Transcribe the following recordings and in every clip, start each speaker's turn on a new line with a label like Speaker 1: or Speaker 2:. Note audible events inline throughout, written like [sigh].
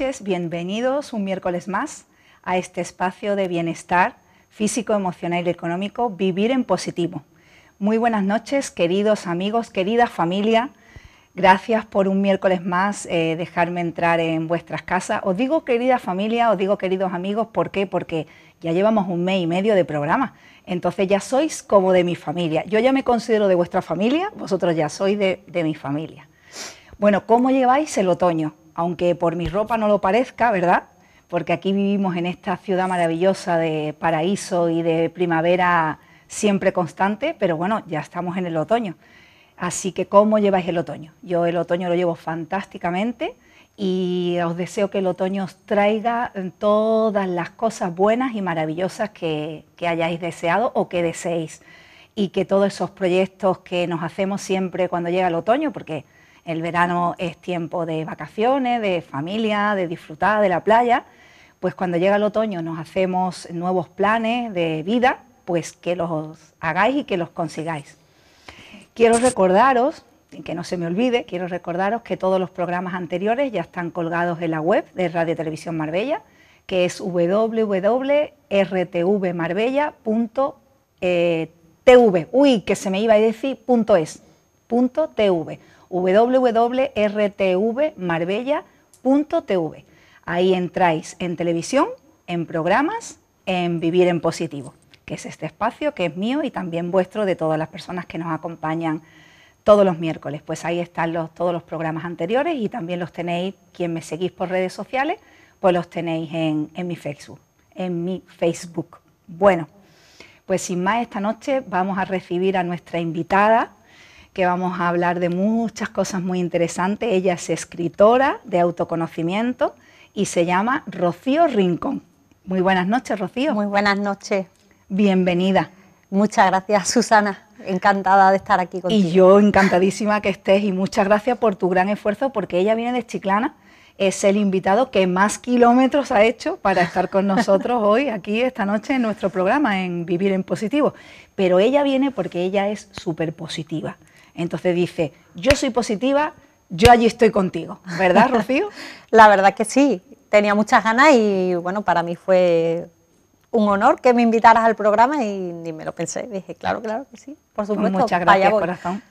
Speaker 1: noches, bienvenidos un miércoles más a este espacio de bienestar físico, emocional y económico, Vivir en Positivo. Muy buenas noches, queridos amigos, querida familia. Gracias por un miércoles más eh, dejarme entrar en vuestras casas. Os digo querida familia, os digo queridos amigos, ¿por qué? Porque ya llevamos un mes y medio de programa. Entonces ya sois como de mi familia. Yo ya me considero de vuestra familia, vosotros ya sois de, de mi familia. Bueno, ¿cómo lleváis el otoño? Aunque por mi ropa no lo parezca, ¿verdad? Porque aquí vivimos en esta ciudad maravillosa de paraíso y de primavera siempre constante, pero bueno, ya estamos en el otoño. Así que, ¿cómo lleváis el otoño? Yo el otoño lo llevo fantásticamente y os deseo que el otoño os traiga todas las cosas buenas y maravillosas que, hayáis deseado o que deseéis. Y que todos esos proyectos que nos hacemos siempre cuando llega el otoño, porque el verano es tiempo de vacaciones, de familia, de disfrutar de la playa, pues cuando llega el otoño nos hacemos nuevos planes de vida, pues que los hagáis y que los consigáis. Quiero recordaros, que no se me olvide, quiero recordaros que todos los programas anteriores ya están colgados en la web de Radio Televisión Marbella, que es www.rtvmarbella.tv. Uy, que se me iba a decir punto .es, punto .tv. www.rtvmarbella.tv. Ahí entráis en televisión, en programas, en Vivir en Positivo que es este espacio que es mío y también vuestro de todas las personas que nos acompañan todos los miércoles. Pues ahí están los, todos los programas anteriores y también los tenéis, quien me seguís por redes sociales, pues los tenéis en, en mi Facebook, en mi Facebook. Bueno, pues sin más, esta noche vamos a recibir a nuestra invitada, que vamos a hablar de muchas cosas muy interesantes. Ella es escritora de autoconocimiento y se llama Rocío Rincón. Muy buenas noches, Rocío.
Speaker 2: Muy buenas noches
Speaker 1: bienvenida.
Speaker 2: Muchas gracias, Susana. Encantada de estar aquí contigo.
Speaker 1: Y yo encantadísima que estés y muchas gracias por tu gran esfuerzo porque ella viene de Chiclana, es el invitado que más kilómetros ha hecho para estar con [laughs] nosotros hoy, aquí, esta noche, en nuestro programa, en Vivir en Positivo. Pero ella viene porque ella es súper positiva. Entonces dice, yo soy positiva, yo allí estoy contigo. ¿Verdad, [laughs] Rocío?
Speaker 2: La verdad que sí. Tenía muchas ganas y bueno, para mí fue un honor que me invitaras al programa y ni me lo pensé. Dije, claro, claro que sí, por supuesto.
Speaker 1: Muchas gracias, corazón.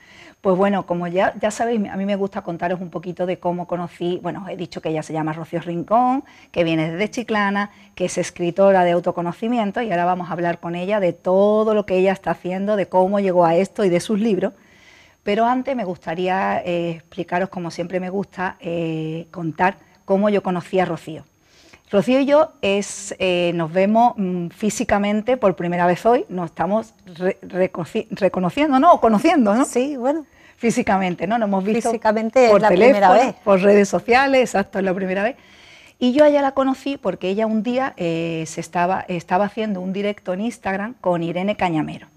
Speaker 1: Pues bueno, como ya, ya sabéis, a mí me gusta contaros un poquito de cómo conocí, bueno, he dicho que ella se llama Rocío Rincón, que viene desde Chiclana, que es escritora de autoconocimiento y ahora vamos a hablar con ella de todo lo que ella está haciendo, de cómo llegó a esto y de sus libros. Pero antes me gustaría eh, explicaros, como siempre me gusta, eh, contar cómo yo conocí a Rocío. Rocío y yo es, eh, nos vemos mm, físicamente por primera vez hoy, nos estamos reconociendo, ¿no? O conociendo, ¿no?
Speaker 2: Sí, bueno.
Speaker 1: Físicamente, ¿no? Nos hemos visto
Speaker 2: físicamente
Speaker 1: por
Speaker 2: la primera vez.
Speaker 1: por redes sociales, exacto, es la primera vez. Y yo a ella la conocí porque ella un día eh, se estaba, estaba haciendo un directo en Instagram con Irene Cañamero.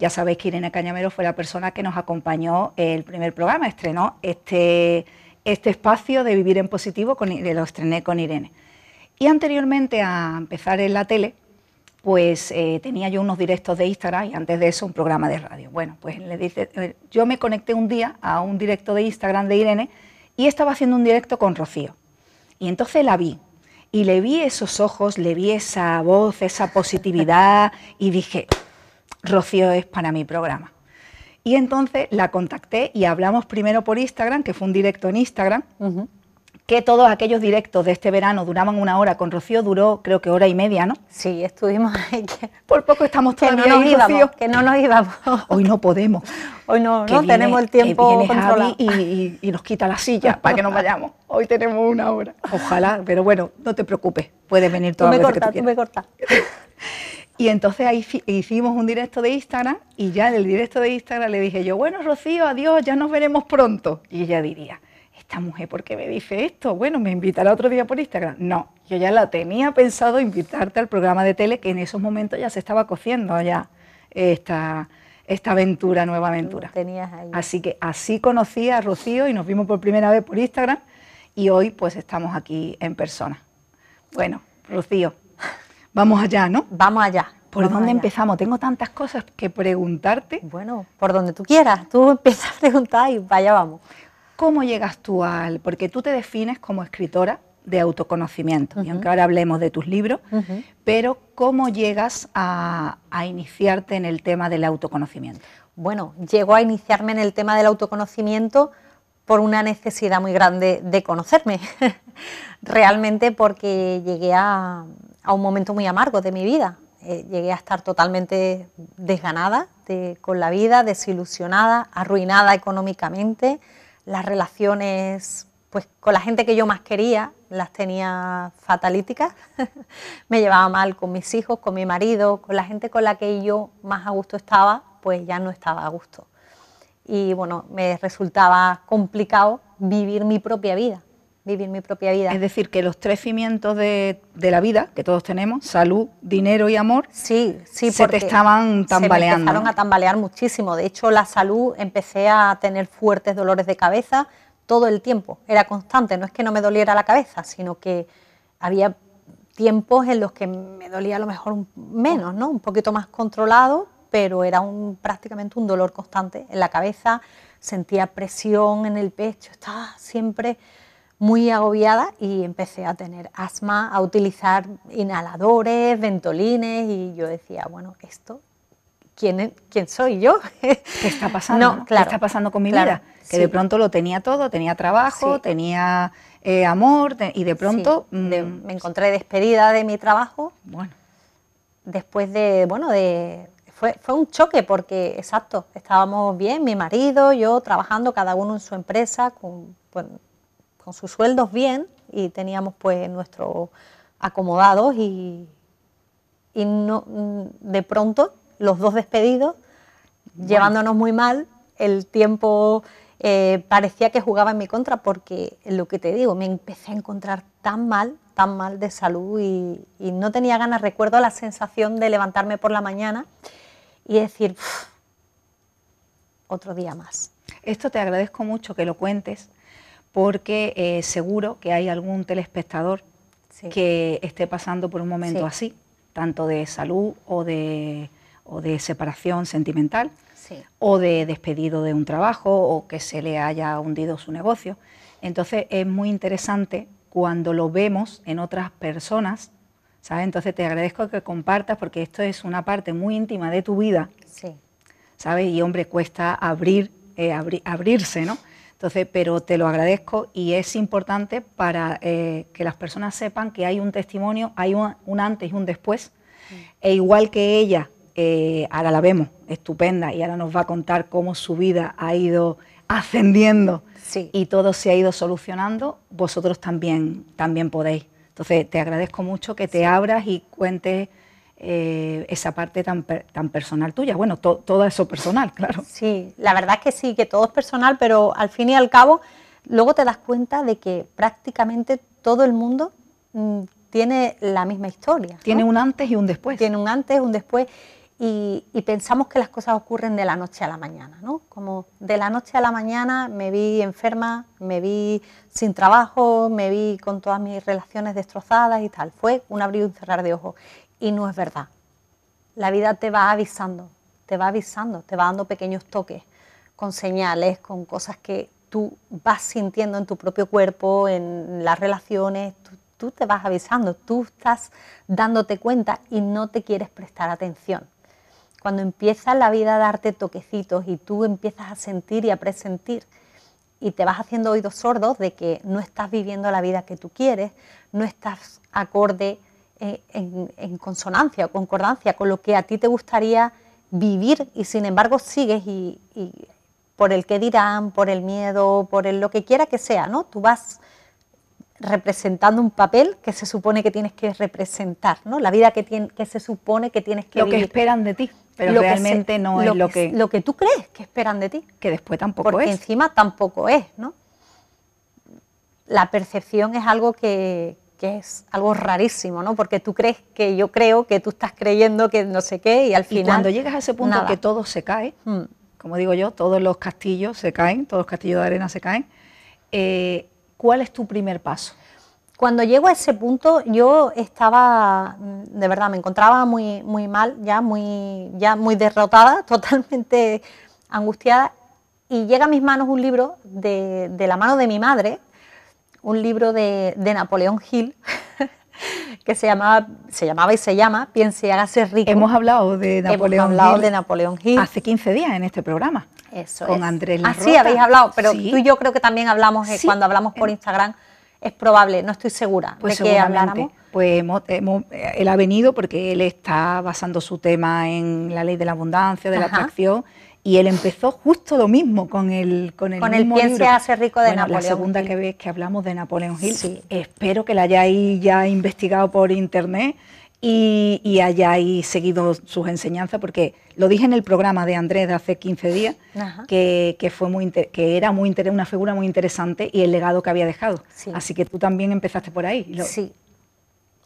Speaker 1: Ya sabéis que Irene Cañamero fue la persona que nos acompañó el primer programa, estrenó este, este espacio de Vivir en Positivo, lo estrené con Irene. Y anteriormente a empezar en la tele, pues eh, tenía yo unos directos de Instagram y antes de eso un programa de radio. Bueno, pues le dice, eh, yo me conecté un día a un directo de Instagram de Irene y estaba haciendo un directo con Rocío. Y entonces la vi y le vi esos ojos, le vi esa voz, esa positividad y dije, Rocío es para mi programa. Y entonces la contacté y hablamos primero por Instagram, que fue un directo en Instagram que todos aquellos directos de este verano duraban una hora, con Rocío duró creo que hora y media, ¿no?
Speaker 2: Sí, estuvimos ahí.
Speaker 1: Por poco estamos todavía
Speaker 2: que no nos íbamos, que no nos íbamos.
Speaker 1: Hoy no podemos.
Speaker 2: Hoy no, no tenemos el tiempo
Speaker 1: que y, y, nos quita la silla para que nos vayamos. Hoy tenemos una hora. Ojalá, pero bueno, no te preocupes, puedes venir todas las veces que tú quieras.
Speaker 2: me corta. [laughs]
Speaker 1: Y entonces ahí hicimos un directo de Instagram y ya en el directo de Instagram le dije yo, bueno, Rocío, adiós, ya nos veremos pronto. Y ella diría, esta mujer, ¿por qué me dice esto? Bueno, me invitará otro día por Instagram. No, yo ya la tenía pensado invitarte al programa de tele que en esos momentos ya se estaba cociendo ya esta, esta aventura, nueva aventura.
Speaker 2: Tenías ahí.
Speaker 1: Así que así conocí a Rocío y nos vimos por primera vez por Instagram y hoy pues estamos aquí en persona. Bueno, Rocío, vamos allá, ¿no?
Speaker 2: Vamos allá.
Speaker 1: ¿Por dónde empezamos? Tengo tantas cosas que preguntarte.
Speaker 2: Bueno, por donde tú quieras. Tú [laughs] empiezas a preguntar y vaya vamos.
Speaker 1: ¿Cómo llegas tú al...? Porque tú te defines como escritora de autoconocimiento. Y aunque ahora hablemos de tus libros, pero ¿cómo llegas a, iniciarte en el tema del autoconocimiento?
Speaker 2: Bueno, llego a iniciarme en el tema del autoconocimiento por una necesidad muy grande de conocerme, [laughs] realmente porque llegué a, un momento muy amargo de mi vida. Eh, llegué a estar totalmente desganada con la vida, desilusionada, arruinada económicamente, las relaciones pues con la gente que yo más quería las tenía fatalíticas, [laughs] me llevaba mal con mis hijos, con mi marido, con la gente con la que yo más a gusto estaba, pues ya no estaba a gusto. Y bueno, me resultaba complicado vivir mi propia vida, vivir mi propia vida.
Speaker 1: Es decir, que los tres cimientos de, la vida que todos tenemos, salud, dinero y amor,
Speaker 2: sí, sí,
Speaker 1: se te estaban tambaleando.
Speaker 2: Se empezaron a tambalear muchísimo. De hecho, la salud empecé a tener fuertes dolores de cabeza, todo el tiempo, era constante, no es que no me doliera la cabeza, sino que había tiempos en los que me dolía a lo mejor menos, ¿no? un poquito más controlado, pero era un, prácticamente un dolor constante en la cabeza, sentía presión en el pecho, estaba siempre muy agobiada y empecé a tener asma, a utilizar inhaladores, ventolines y yo decía, bueno, esto ¿quién, quién soy yo?
Speaker 1: ¿Qué está [laughs] pasando? ¿Qué está pasando con mi vida? Que de pronto lo tenía todo, tenía trabajo, tenía eh, amor y de pronto...
Speaker 2: Mm, me encontré despedida de mi trabajo.
Speaker 1: Bueno.
Speaker 2: Después de, bueno, de... Fue, fue un choque porque, exacto, estábamos bien, mi marido, yo trabajando, cada uno en su empresa, con, pues, con sus sueldos bien y teníamos pues nuestros acomodados y, y no, mm, de pronto los dos despedidos, llevándonos muy mal, el tiempo eh, parecía que jugaba en mi contra porque, lo que te digo, me empecé a encontrar tan mal, tan mal de salud y, no tenía ganas, recuerdo la sensación de levantarme por la mañana y decir, otro día más.
Speaker 1: Esto te agradezco mucho que lo cuentes porque eh, seguro que hay algún telespectador que esté pasando por un momento así, tanto de salud o de o de separación sentimental, o de despedido de un trabajo, o que se le haya hundido su negocio. Entonces es muy interesante cuando lo vemos en otras personas, ¿sabes? Entonces te agradezco que compartas porque esto es una parte muy íntima de tu vida, ¿sabes? Y hombre, cuesta abrir, eh, abrirse, ¿no? Entonces, pero te lo agradezco y es importante para eh, que las personas sepan que hay un testimonio, hay un, antes y un después, mm. e igual que ella eh, ahora la vemos estupenda y ahora nos va a contar cómo su vida ha ido ascendiendo y todo se ha ido solucionando, vosotros también, también podéis. Entonces, te agradezco mucho que te abras y cuentes eh, esa parte tan, tan personal tuya. Bueno, todo eso personal, [laughs] claro.
Speaker 2: Sí, la verdad es que sí, que todo es personal, pero al fin y al cabo, luego te das cuenta de que prácticamente todo el mundo mm, tiene la misma historia.
Speaker 1: Tiene un antes y un después.
Speaker 2: Tiene un antes, y un después y, pensamos que las cosas ocurren de la noche a la mañana, ¿no? Como de la noche a la mañana me vi enferma, me vi sin trabajo, me vi con todas mis relaciones destrozadas y tal. Fue un abrir y un cerrar de ojos. Y no es verdad. La vida te va avisando, te va avisando, te va dando pequeños toques, con señales, con cosas que tú vas sintiendo en tu propio cuerpo, en las relaciones, tú, tú te vas avisando, tú estás dándote cuenta y no te quieres prestar atención cuando empieza la vida a darte toquecitos y tú empiezas a sentir y a presentir y te vas haciendo oídos sordos de que no estás viviendo la vida que tú quieres, no estás acorde eh, en, consonancia o concordancia con lo que a ti te gustaría vivir y sin embargo sigues y, por el que dirán, por el miedo, por el, lo que quiera que sea, ¿no? Tú vas representando un papel que se supone que tienes que representar, ¿no? La vida que, tiene, que se supone que tienes que
Speaker 1: vivir.
Speaker 2: Lo
Speaker 1: que esperan de ti, pero realmente no es lo que,
Speaker 2: Lo que tú crees que esperan de ti.
Speaker 1: Que después tampoco
Speaker 2: es. Porque encima tampoco es, ¿no? La percepción es algo que, es algo rarísimo, ¿no? Porque tú crees que yo creo que tú estás creyendo que no sé qué y al final...
Speaker 1: Y cuando llegas a ese punto que todo se cae, hmm. como digo yo, todos los castillos se caen, todos los castillos de arena se caen, eh, ¿Cuál es tu primer paso?
Speaker 2: Cuando llego a ese punto, yo estaba, de verdad, me encontraba muy, muy mal, ya muy, ya muy derrotada, [laughs] totalmente angustiada, y llega a mis manos un libro de, la mano de mi madre, un libro de, Napoleón Hill [laughs] que se llamaba, se llamaba y se llama Piense y hágase rico.
Speaker 1: Hemos hablado de Napoleón
Speaker 2: Hemos hablado de Napoleón Hill.
Speaker 1: Hace 15 días en este programa.
Speaker 2: Eso
Speaker 1: con Andrés Larrota.
Speaker 2: Ah, sí, habéis hablado, pero tú y yo creo que también hablamos eh, cuando hablamos por Instagram. Es probable, no estoy segura
Speaker 1: pues
Speaker 2: de que habláramos.
Speaker 1: Pues él ha venido porque él está basando su tema en la ley de la abundancia, de la atracción, y él empezó justo lo mismo con el con el,
Speaker 2: con el piense hace rico de bueno, Napoleón
Speaker 1: La segunda que ves que hablamos de Napoleón Hill. Sí. Espero que la hayáis ya investigado por internet y, y, hayáis seguido sus enseñanzas, porque lo dije en el programa de Andrés de hace 15 días, que, que, fue muy que era muy una figura muy interesante y el legado que había dejado. Así que tú también empezaste por ahí.
Speaker 2: Sí.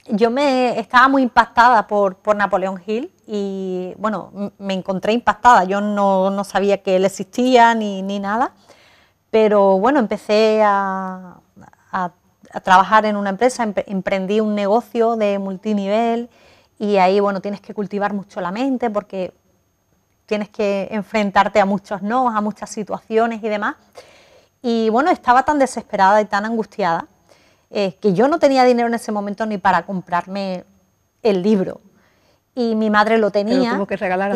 Speaker 2: Yo me estaba muy impactada por, por Napoleón Hill y bueno, me encontré impactada. Yo no, no sabía que él existía ni, ni, nada, pero bueno, empecé a, a trabajar en una empresa, emprendí un negocio de multinivel y ahí, bueno, tienes que cultivar mucho la mente porque tienes que enfrentarte a muchos no, a muchas situaciones y demás. Y bueno, estaba tan desesperada y tan angustiada eh, que yo no tenía dinero en ese momento ni para comprarme el libro y mi madre lo tenía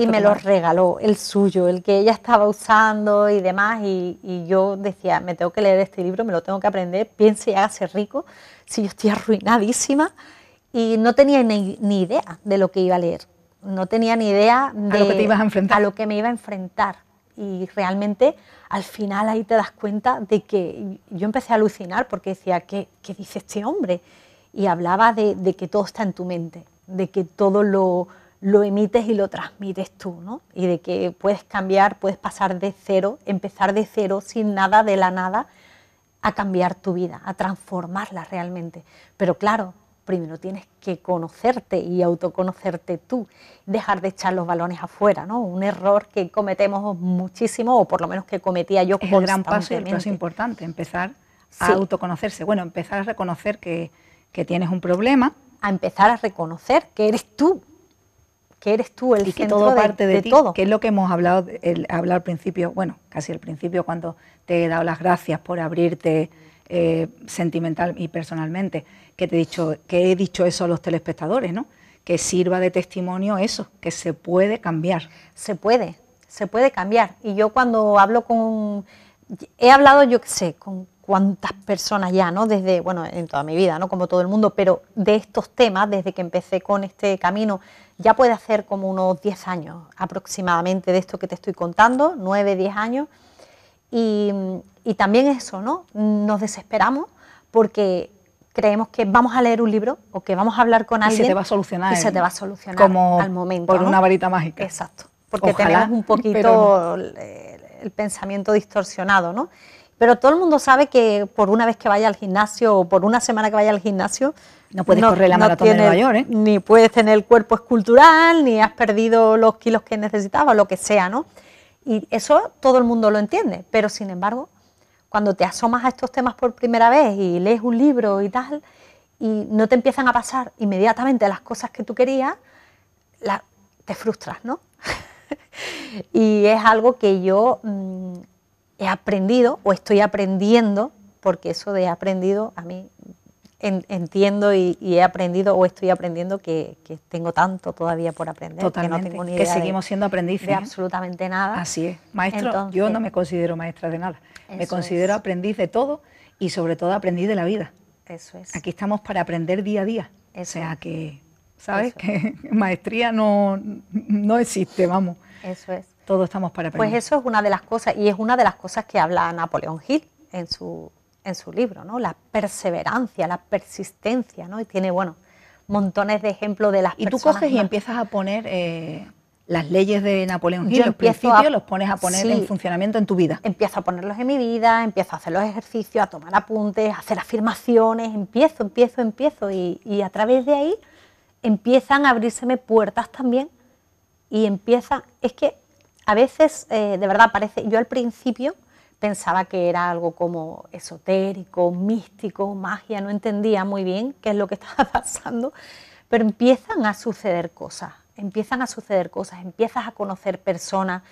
Speaker 2: y me lo regaló, el suyo, el que ella estaba usando y demás. Y, yo decía, me tengo que leer este libro, me lo tengo que aprender, piense y hágase rico, si yo estoy [laughs] arruinadísima. Y no tenía ni, idea de lo que iba a leer, no tenía ni idea de
Speaker 1: a lo que te ibas a enfrentar.
Speaker 2: A lo que me iba a enfrentar. Y realmente al final ahí te das cuenta de que yo empecé a alucinar porque decía, ¿qué, qué dice este hombre? Y hablaba de, de que todo está en tu mente de que todo lo, lo emites y lo transmites tú, ¿no? Y de que puedes cambiar, puedes pasar de cero, empezar de cero, sin nada, de la nada, a cambiar tu vida, a transformarla realmente. Pero claro, primero tienes que conocerte y autoconocerte tú, dejar de echar los balones afuera, ¿no? Un error que cometemos muchísimo, o por lo menos que cometía yo
Speaker 1: Es el gran paso, el paso importante, empezar a autoconocerse. Bueno, empezar a reconocer que, que tienes un problema,
Speaker 2: a empezar a reconocer que eres tú, que eres tú el
Speaker 1: y que todo parte de, ti, que es lo que hemos hablado, el, al principio, bueno, casi al principio cuando te he dado las gracias por abrirte eh, sentimental y personalmente, que te he dicho, que he dicho eso a los telespectadores, ¿no? Que sirva de testimonio eso, que se puede cambiar.
Speaker 2: Se puede, se puede cambiar. Y yo cuando hablo con, he hablado, yo qué sé, con cuántas personas ya, ¿no? Desde, bueno, en toda mi vida, ¿no? Como todo el mundo, pero de estos temas, desde que empecé con este camino, ya puede hacer como unos 10 años aproximadamente de esto que te estoy contando, 9, 10 años. Y, también eso, ¿no? Nos desesperamos porque creemos que vamos a leer un libro o que vamos a hablar con alguien.
Speaker 1: Y se te va a solucionar.
Speaker 2: Y se te va a solucionar
Speaker 1: como
Speaker 2: al momento.
Speaker 1: Por una varita mágica.
Speaker 2: Exacto. Porque tenemos un poquito el pensamiento distorsionado, ¿no? Pero todo el mundo sabe que por una vez que vaya al gimnasio o por una semana que vaya al gimnasio,
Speaker 1: no puedes correr la maratón de Nueva York, ¿eh?
Speaker 2: Ni puedes tener el cuerpo escultural, ni has perdido los kilos que necesitabas, lo que sea, ¿no? Y eso todo el mundo lo entiende, pero sin embargo, cuando te asomas a estos temas por primera vez y lees un libro y tal, y no te empiezan a pasar inmediatamente las cosas que tú querías, te frustras, ¿no? [laughs] y es algo que yo mm, he aprendido o estoy aprendiendo, porque eso de aprendido a mí entiendo y, he aprendido o estoy aprendiendo que, tengo tanto todavía por aprender.
Speaker 1: Totalmente, que, no tengo ni idea que seguimos siendo aprendices.
Speaker 2: De absolutamente nada.
Speaker 1: Así es. Maestro, yo no me considero maestra de nada. Me considero aprendiz de todo y sobre todo aprendiz de la vida.
Speaker 2: Eso es.
Speaker 1: Aquí estamos para aprender día a día. O sea que, ¿sabes? [laughs] Que maestría no, no existe, vamos.
Speaker 2: Eso es.
Speaker 1: Todos estamos para aprender.
Speaker 2: Pues eso es una de las cosas, y es una de las cosas que habla Napoleón Hill en su, en su libro, ¿no? La perseverancia, la persistencia, ¿no? Y tiene, bueno, montones de ejemplos de las
Speaker 1: y personas. Y tú coges y empiezas a poner eh, las leyes de Napoleón Hill, los principios, los pones a poner en funcionamiento en tu vida.
Speaker 2: Empiezo a ponerlos en mi vida, empiezo a hacer los ejercicios, a tomar apuntes, a hacer afirmaciones, empiezo, empiezo, empiezo, y, y a través de ahí empiezan a abrírseme puertas también y empieza, es que a veces, eh, de verdad, parece, yo al principio pensaba que era algo como esotérico, místico, magia, no entendía muy bien qué es lo que [laughs] estaba pasando, pero empiezan a suceder cosas, empiezan a suceder cosas, empiezas a conocer personas,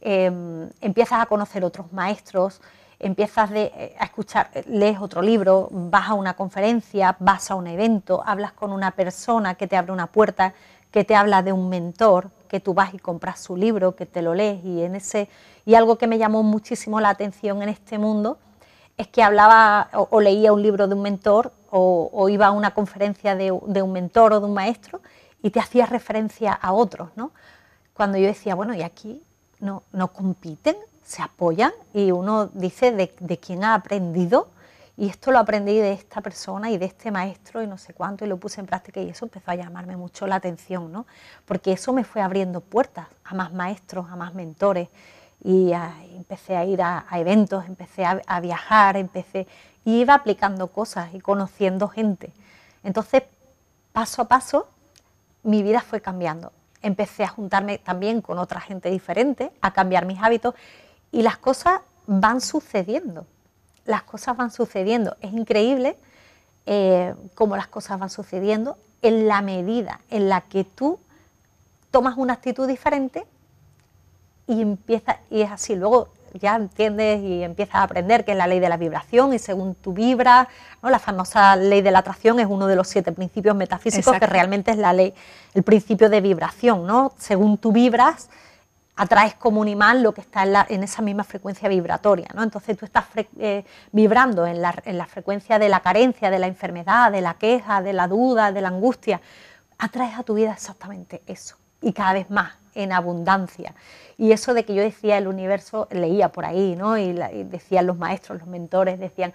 Speaker 2: em, empiezas a conocer otros maestros, empiezas eh, a escuchar, lees otro libro, vas a una conferencia, vas a un evento, hablas con una persona que te abre una puerta, que te habla de un mentor, que tú vas y compras su libro, que te lo lees y en ese y algo que me llamó muchísimo la atención en este mundo es que hablaba o, leía un libro de un mentor o, iba a una conferencia de, un mentor o de un maestro y te hacía referencia a otros, ¿no? Cuando yo decía, bueno, ¿y aquí no, no compiten? ¿Se apoyan? Y uno dice de, de quién ha aprendido y esto lo aprendí de esta persona y de este maestro y no sé cuánto y lo puse en práctica y eso empezó a llamarme mucho la atención, ¿no? Porque eso me fue abriendo puertas a más maestros, a más mentores y, empecé a ir a, eventos, empecé a, viajar, empecé y iba aplicando cosas y conociendo gente. Entonces, paso a paso, mi vida fue cambiando. Empecé a juntarme también con otra gente diferente, a cambiar mis hábitos y las cosas van sucediendo. Las cosas van sucediendo. Es increíble eh, cómo las cosas van sucediendo en la medida en la que tú tomas una actitud diferente y empieza, y es así, luego ya entiendes y empiezas a aprender que es la ley de la vibración y según tú vibras, ¿no? la famosa ley de la atracción es uno de los siete principios metafísicos que realmente es la ley, el principio de vibración, ¿no? Según tú vibras, atraes como un imán lo que está en, la, esa misma frecuencia vibratoria, ¿no? Entonces tú estás eh, vibrando en la, en la frecuencia de la carencia, de la enfermedad, de la queja, de la duda, de la angustia, atraes a tu vida exactamente eso y cada vez más en abundancia. Y eso de que yo decía el universo, leía por ahí, ¿no? Y, decían los maestros, los mentores, decían,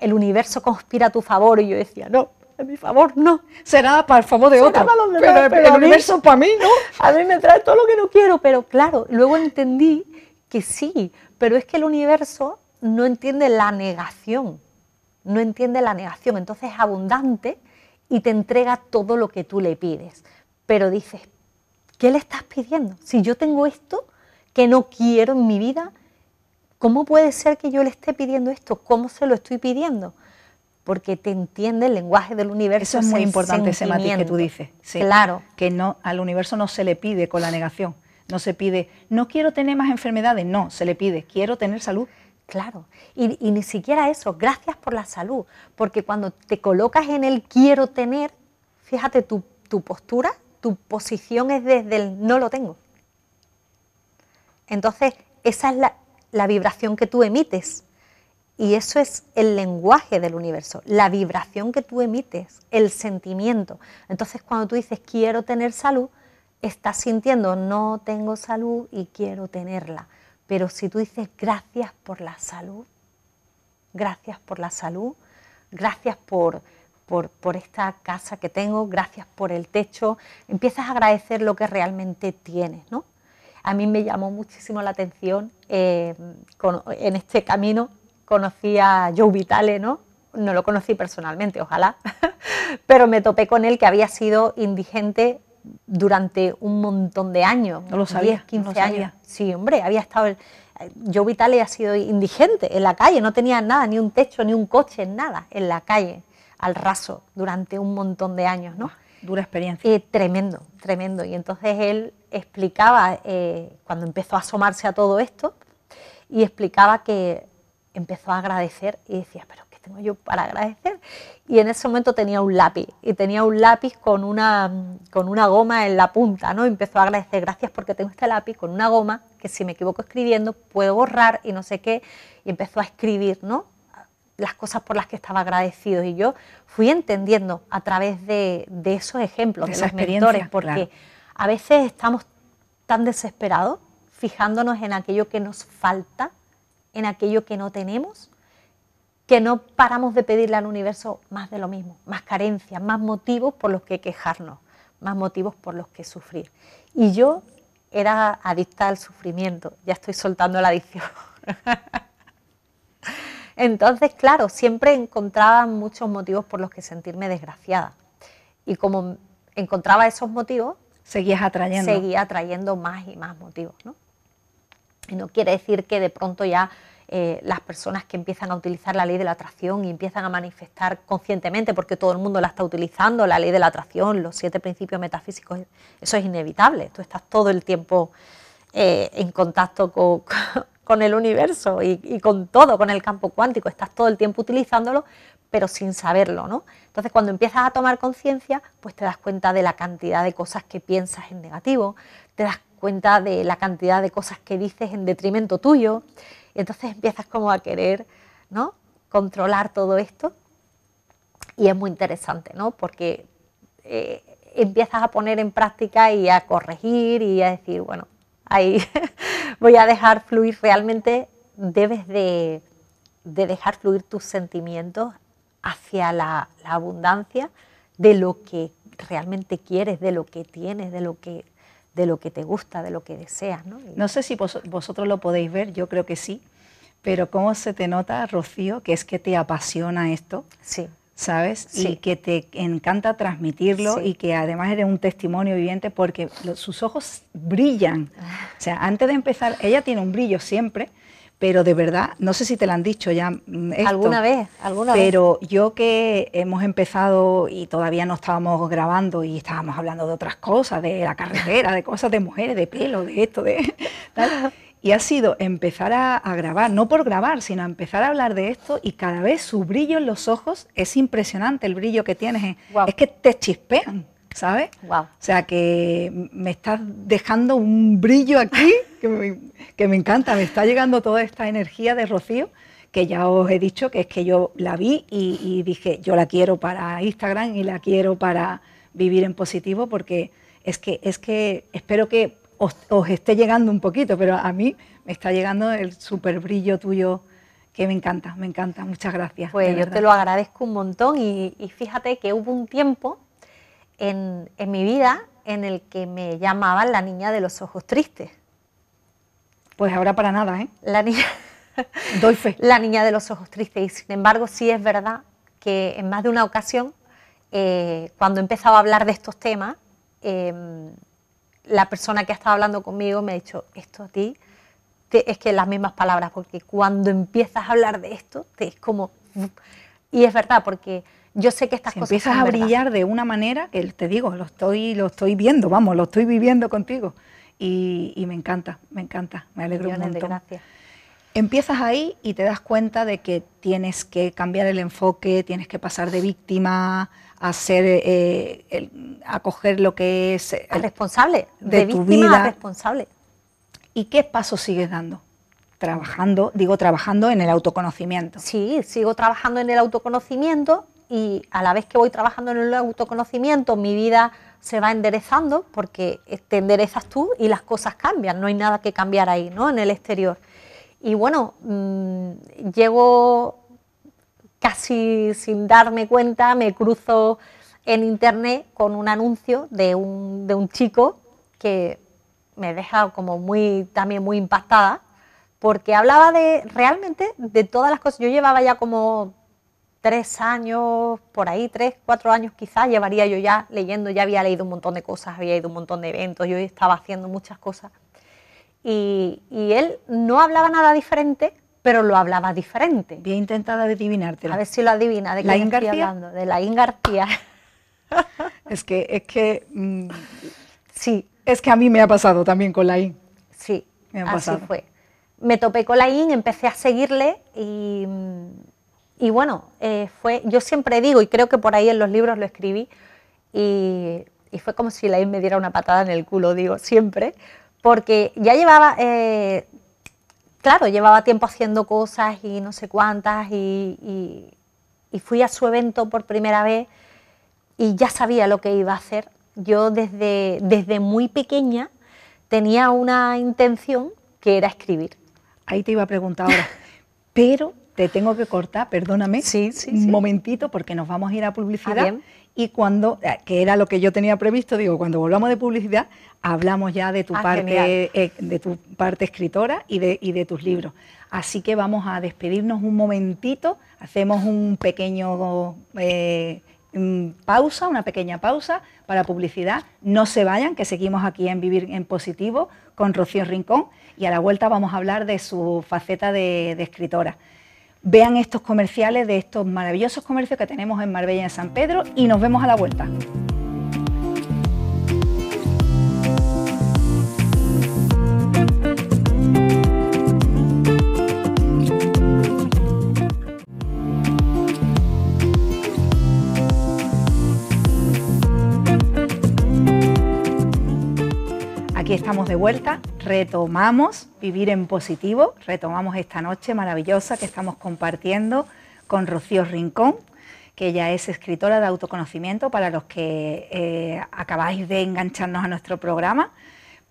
Speaker 2: el universo conspira a tu favor. Y yo decía, no, a mi favor no.
Speaker 1: Será para el favor de otro.
Speaker 2: pero, el universo para mí, ¿no? [laughs] A mí me trae todo lo que no quiero, pero claro, luego entendí que sí, pero es que el universo no entiende la negación, no entiende la negación, entonces es abundante y te entrega todo lo que tú le pides. Pero dices, ¿qué le estás pidiendo? Si yo tengo esto, que no quiero en mi vida, ¿cómo puede ser que yo le esté pidiendo esto? ¿Cómo se lo estoy pidiendo? Porque te entiende el lenguaje del universo.
Speaker 1: Eso es muy importante ese matiz que tú dices.
Speaker 2: claro.
Speaker 1: Que no, al universo no se le pide con la negación. No se pide, no quiero tener más enfermedades. No, se le pide, quiero tener salud.
Speaker 2: Claro, y, ni siquiera eso, gracias por la salud, porque cuando te colocas en el quiero tener, fíjate, tu, tu postura, tu posición es desde el no lo tengo. Entonces, esa es la, vibración que tú emites. Y eso es el lenguaje del universo, la vibración que tú emites, el sentimiento. Entonces, cuando tú dices quiero tener salud, estás sintiendo no tengo salud y quiero tenerla. Pero si tú dices gracias por la salud, gracias por la salud, gracias por, por, esta casa que tengo, gracias por el techo, empiezas a agradecer lo que realmente tienes, ¿no? a mí me llamó muchísimo la atención. Eh, en este camino conocí a Joe Vitale, ¿no? No lo conocí personalmente, ojalá, [laughs] pero me topé con él que había sido indigente durante un montón de años.
Speaker 1: No lo sabía. 10,
Speaker 2: 15 años. Sí, hombre, había estado. Joe Vitale ha sido indigente en la calle, no tenía nada, ni un techo, ni un coche, nada, en la calle, al raso, durante un montón de años, ¿no?
Speaker 1: Dura experiencia.
Speaker 2: Eh, tremendo, tremendo. Y entonces él explicaba, eh, cuando empezó a asomarse a todo esto, y explicaba que empezó a agradecer y decía, pero ¿qué tengo yo para agradecer? Y en ese momento tenía un lápiz, y tenía un lápiz con una, con una goma en la punta, ¿no? empezó a agradecer, gracias porque tengo este lápiz con una goma que si me equivoco escribiendo puedo borrar y no sé qué, y empezó a escribir, ¿no? las cosas por las que estaba agradecido. Y yo fui entendiendo a través de, esos ejemplos, de, los mentores, porque a veces estamos tan desesperados fijándonos en aquello que nos falta, en aquello que no tenemos, que no paramos de pedirle al universo más de lo mismo, más carencias, más motivos por los que quejarnos, más motivos por los que sufrir. Y yo era adicta al sufrimiento, ya estoy soltando la adicción. [laughs] Entonces, claro, siempre encontraba muchos motivos por los que sentirme desgraciada. Y como encontraba esos motivos,
Speaker 1: seguías atrayendo.
Speaker 2: Seguía atrayendo más y más motivos, ¿no? Y no quiere decir que de pronto ya eh, las personas que empiezan a utilizar la ley de la atracción y empiezan a manifestar conscientemente, porque todo el mundo la está utilizando, la ley de la atracción, los siete principios metafísicos, eso es inevitable. Tú estás todo el tiempo eh, en contacto [laughs] con, el universo y, y, con todo, con el campo cuántico, estás todo el tiempo utilizándolo, pero sin saberlo, ¿no? Entonces cuando empiezas a tomar conciencia, pues te das cuenta de la cantidad de cosas que piensas en negativo, te das cuenta de la cantidad de cosas que dices en detrimento tuyo, y entonces empiezas como a querer, ¿no? Controlar todo esto y es muy interesante, ¿no? Porque eh, empiezas a poner en práctica y a corregir y a decir, bueno, ahí [laughs] voy a dejar fluir, realmente debes de, dejar fluir tus sentimientos hacia la, abundancia de lo que realmente quieres, de lo que tienes, de lo que, de lo que te gusta, de lo que deseas. No,
Speaker 1: no sé si vosotros lo podéis ver, yo creo que sí, pero ¿cómo se te nota, Rocío, que es que te apasiona esto?
Speaker 2: Sí.
Speaker 1: ¿sabes? Y que te encanta transmitirlo y que además eres un testimonio viviente porque sus ojos brillan. Ah. O sea, antes de empezar, ella tiene un brillo siempre, pero de verdad, no sé si te lo han dicho ya.
Speaker 2: Mm, alguna vez, alguna
Speaker 1: vez. Pero yo que hemos empezado y todavía no estábamos grabando y estábamos hablando de otras cosas, de la carretera, de cosas de mujeres, de pelo, de esto, de [laughs] tal. Y ha sido empezar a, grabar, no por grabar, sino empezar a hablar de esto y cada vez su brillo en los ojos es impresionante, el brillo que tienes. Es que te chispean, ¿sabes?
Speaker 2: Wow. O
Speaker 1: sea, que me estás dejando un brillo aquí [laughs] que me, que me encanta, me está llegando toda esta energía de Rocío que ya os he dicho que es que yo la vi y, dije, yo la quiero para Instagram y la quiero para vivir en positivo porque es que, es que espero que os, esté llegando un poquito, pero a mí me está llegando el súper brillo tuyo que me encanta, me encanta, muchas gracias.
Speaker 2: Pues yo te lo agradezco un montón y, fíjate que hubo un tiempo en, mi vida en el que me llamaban la niña de los ojos tristes.
Speaker 1: Pues ahora para nada, ¿eh?
Speaker 2: La niña... [laughs]
Speaker 1: Doy fe.
Speaker 2: La niña de los ojos tristes. Y sin embargo, sí es verdad que en más de una ocasión, eh, cuando he empezado a hablar de estos temas, em, la persona que ha estado hablando conmigo me ha dicho, esto a ti, es que las mismas palabras, porque cuando empiezas a hablar de esto, te es como... Y es verdad, porque yo sé que estas cosas...
Speaker 1: Empiezas a brillar de una manera que te digo, lo estoy, lo estoy viendo, vamos, lo estoy viviendo contigo. Y, me encanta, me encanta, me alegro un montón.
Speaker 2: Gracias.
Speaker 1: Empiezas ahí y te das cuenta de que tienes que cambiar el enfoque, tienes que pasar de víctima a ser, eh, a coger lo que es...
Speaker 2: El, responsable, de, tu vida. responsable.
Speaker 1: ¿Y qué pasos sigues dando? Trabajando, digo, trabajando en el autoconocimiento.
Speaker 2: Sí, sigo trabajando en el autoconocimiento y a la vez que voy trabajando en el autoconocimiento, mi vida se va enderezando porque te enderezas tú y las cosas cambian, no hay nada que cambiar ahí, ¿no? En el exterior. Y bueno, mm, llego casi sin darme cuenta me cruzo en internet con un anuncio de un, de un chico que me deja como muy, también muy impactada, porque hablaba de realmente de todas las cosas. Yo llevaba ya como tres años, por ahí, tres, cuatro años quizás, llevaría yo ya leyendo, ya había leído un montón de cosas, había ido a un montón de eventos, yo estaba haciendo muchas cosas. Y, y él no hablaba nada diferente pero lo hablaba diferente.
Speaker 1: Bien intentada de adivinártelo.
Speaker 2: A ver si lo adivina. ¿De
Speaker 1: qué estoy hablando?
Speaker 2: De la García. [laughs]
Speaker 1: es que, es que, mm, sí, es que a mí me ha pasado también con la In.
Speaker 2: Sí, me ha así fue. Me topé con la In, empecé a seguirle y, y bueno, eh, fue, yo siempre digo, y creo que por ahí en los libros lo escribí, y, y fue como si la me diera una patada en el culo, digo, siempre, porque ya llevaba eh, claro, llevaba tiempo haciendo cosas y no sé cuántas y, fui a su evento por primera vez y ya sabía lo que iba a hacer. Yo desde, desde muy pequeña tenía una intención que era escribir.
Speaker 1: Ahí te iba a preguntar ahora, pero te tengo que cortar, perdóname,
Speaker 2: sí,
Speaker 1: un momentito porque nos vamos a ir a publicidad. Ah, y cuando, eh, que era lo que yo tenía previsto, digo, cuando volvamos de publicidad, hablamos ya de tu, ah, parte, eh, de tu parte escritora y de, y de tus libros. Así que vamos a despedirnos un momentito, hacemos un pequeño eh, pausa, una pequeña pausa para publicidad. No se vayan, que seguimos aquí en Vivir en Positivo con Rocío Rincón y a la vuelta vamos a hablar de su faceta de escritora vean estos comerciales de estos maravillosos comercios que tenemos en Marbella y en San Pedro y nos vemos a la vuelta. De vuelta, retomamos Vivir en Positivo, retomamos esta noche maravillosa que estamos compartiendo con Rocío Rincón, que ella es escritora de autoconocimiento para los que eh, acabáis de engancharnos a nuestro programa.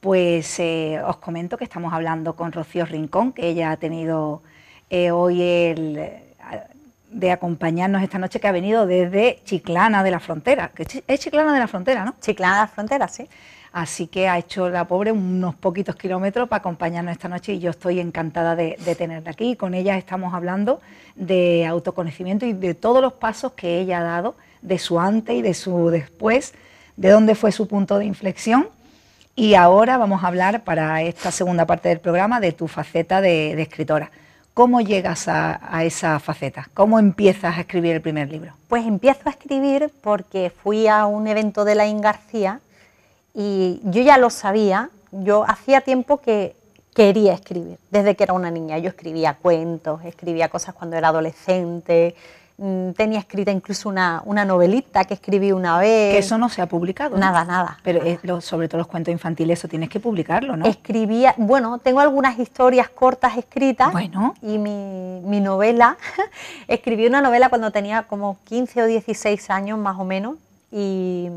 Speaker 1: Pues eh, os comento que estamos hablando con Rocío Rincón, que ella ha tenido eh, hoy el de acompañarnos esta noche, que ha venido desde Chiclana de la Frontera, que es Chiclana de la Frontera, ¿no?
Speaker 2: Chiclana de la Frontera, sí.
Speaker 1: Así que ha hecho la pobre unos poquitos kilómetros para acompañarnos esta noche y yo estoy encantada de, tenerla aquí. con ella estamos hablando de autoconocimiento y de todos los pasos que ella ha dado, de su antes y de su después, de dónde fue su punto de inflexión. Y ahora vamos a hablar para esta segunda parte del programa de tu faceta de, escritora. ¿Cómo llegas a, esa faceta? ¿Cómo empiezas a escribir el primer libro?
Speaker 2: Pues empiezo a escribir porque fui a un evento de Laín García y yo ya lo sabía, yo hacía tiempo que quería escribir, desde que era una niña. Yo escribía cuentos, escribía cosas cuando era adolescente, mm, tenía escrita incluso una, novelita que escribí una vez.
Speaker 1: Que eso no se ha publicado.
Speaker 2: Nada, nada.
Speaker 1: Pero sobre todo los cuentos infantiles, eso tienes que publicarlo, ¿no?
Speaker 2: Escribía, bueno, tengo algunas historias cortas escritas. Bueno. Y mi, mi novela, [laughs] escribí una novela cuando tenía como 15 o 16 años más o menos. Y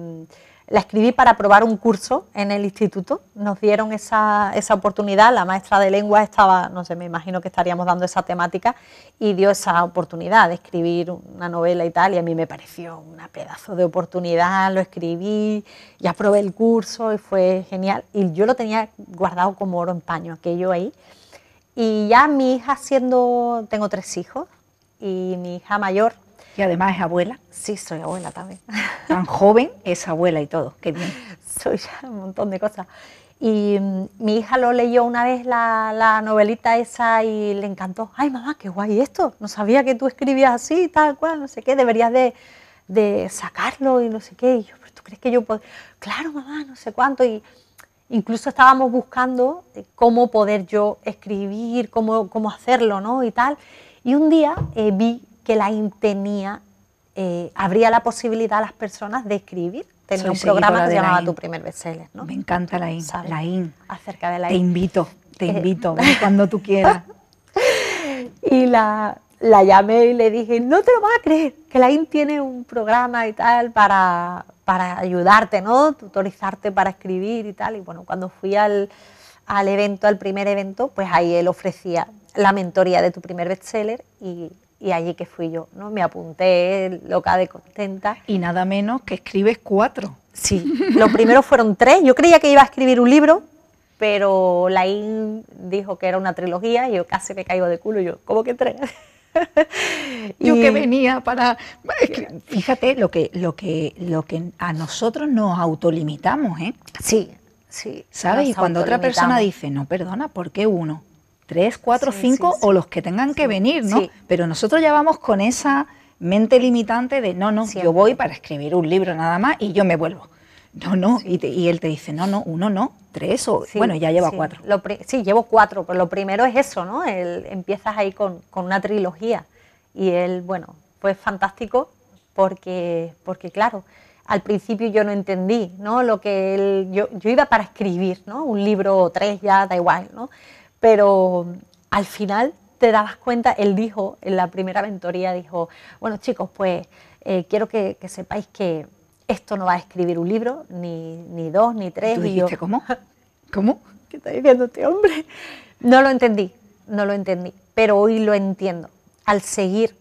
Speaker 2: la escribí para probar un curso en el instituto, nos dieron esa, oportunidad, la maestra de lengua estaba, no sé, me imagino que estaríamos dando esa temática y dio esa oportunidad de escribir una novela y tal, y a mí me pareció una pedazo de oportunidad, lo escribí, y aprobé el curso y fue genial, y yo lo tenía guardado como oro en paño, aquello ahí. Y ya mi hija siendo, tengo tres hijos, y mi hija mayor
Speaker 1: y además es abuela.
Speaker 2: Sí, soy abuela también. [laughs]
Speaker 1: Tan joven es abuela y todo, qué bien.
Speaker 2: Soy ya un montón de cosas. Y mm, mi hija lo leyó una vez la, novelita esa y le encantó. Ay, mamá, qué guay esto. No sabía que tú escribías así, tal cual, no sé qué. Deberías de, de sacarlo y no sé qué. Y yo, pero tú crees que yo puedo. Claro, mamá, no sé cuánto. Y incluso estábamos buscando eh, cómo poder yo escribir, cómo, cómo hacerlo, ¿no? Y tal. Y un día eh, vi que la tenía, eh, habría la posibilidad a las personas de escribir. Tenía un programa que se llamaba Tu primer bestseller. ¿no?
Speaker 1: Me encanta la IN. La IN.
Speaker 2: Acerca de la
Speaker 1: Te invito, te [laughs] eh, invito, cuando tú quieras. [laughs]
Speaker 2: y la, la llamé y le dije, no te lo vas a creer, que la IN tiene un programa y tal para, para ayudarte, ¿no? Tutorizarte para escribir y tal. Y bueno, cuando fui al, al evento, al primer evento, pues ahí él ofrecía la mentoría de tu primer bestseller y y allí que fui yo, ¿no? Me apunté loca de contenta.
Speaker 1: Y nada menos que escribes cuatro.
Speaker 2: Sí, lo primero fueron tres. Yo creía que iba a escribir un libro, pero Laín dijo que era una trilogía y yo casi me caigo de culo. Y yo, ¿cómo que tres? [laughs]
Speaker 1: yo que venía para fíjate lo que lo que lo que a nosotros nos autolimitamos eh
Speaker 2: sí sí
Speaker 1: sabes y cuando otra persona dice no perdona por qué uno tres, cuatro, cinco o los que tengan que venir, ¿no? Pero nosotros ya vamos con esa mente limitante de no, no, yo voy para escribir un libro nada más y yo me vuelvo. No, no, y, él te dice, no, no, uno no, tres o, bueno, ya lleva cuatro.
Speaker 2: sí, llevo cuatro, pero lo primero es eso, ¿no? El, empiezas ahí con, una trilogía y él, bueno, pues fantástico porque, porque claro, al principio yo no entendí, ¿no? Lo que él, yo, yo iba para escribir, ¿no? Un libro o tres ya, da igual, ¿no? Pero al final te dabas cuenta, él dijo, en la primera mentoría dijo, bueno chicos, pues eh, quiero que, sepáis que esto no va a escribir un libro, ni, dos, ni tres.
Speaker 1: ¿Y tú cómo? [laughs] ¿Cómo?
Speaker 2: ¿Qué está diciendo este hombre? No lo entendí, no lo entendí, pero hoy lo entiendo. Al seguir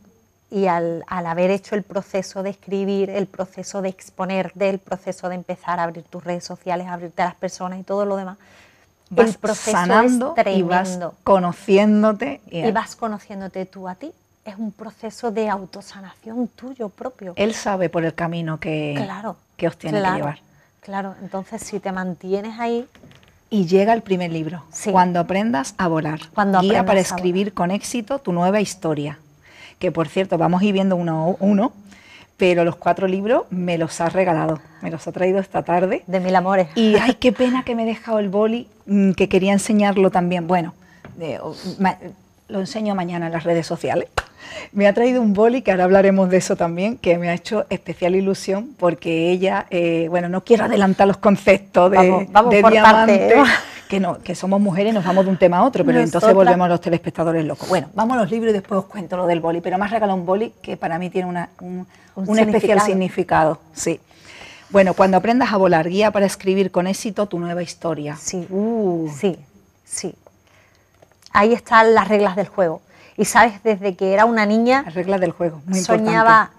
Speaker 2: y al, al, haber hecho el proceso de escribir, el proceso de exponerte, el proceso de empezar a abrir tus redes sociales, abrirte a las personas y todo lo demás,
Speaker 1: vas el proceso sanando y vas conociéndote.
Speaker 2: Y, vas conociéndote tú a ti. Es un proceso de autosanación tuyo propio.
Speaker 1: Él sabe por el camino que, que os tiene que llevar.
Speaker 2: Claro, entonces si te mantienes ahí...
Speaker 1: Y llega el primer libro, cuando aprendas a volar. Cuando Guía para escribir con éxito tu nueva historia. Que por cierto, vamos a ir viendo uno a uno, pero los cuatro libros me los has regalado, me los ha traído esta tarde.
Speaker 2: De mil amores.
Speaker 1: Y ay, qué pena que me he dejado el boli, que quería enseñarlo también. Bueno, lo enseño mañana en las redes sociales. [laughs] Me ha traído un boli, que ahora hablaremos de eso también, que me ha hecho especial ilusión porque ella, eh, bueno, no quiero adelantar los conceptos de,
Speaker 2: vamos, diamante, [laughs]
Speaker 1: que, no, que somos mujeres y nos vamos de un tema a otro, pero entonces volvemos los telespectadores locos. Bueno, vamos a los libros y después os cuento lo del boli, pero me has regalado un boli que para mí tiene una- un,
Speaker 2: Un
Speaker 1: un especial
Speaker 2: significado.
Speaker 1: Sí. Bueno, cuando aprendas a volar, guía para escribir con éxito tu nueva historia.
Speaker 2: Sí,
Speaker 1: Uh.
Speaker 2: sí, sí. Ahí están las reglas del juego. Y sabes, desde que era una niña
Speaker 1: Las reglas del juego, muy
Speaker 2: soñaba
Speaker 1: importante.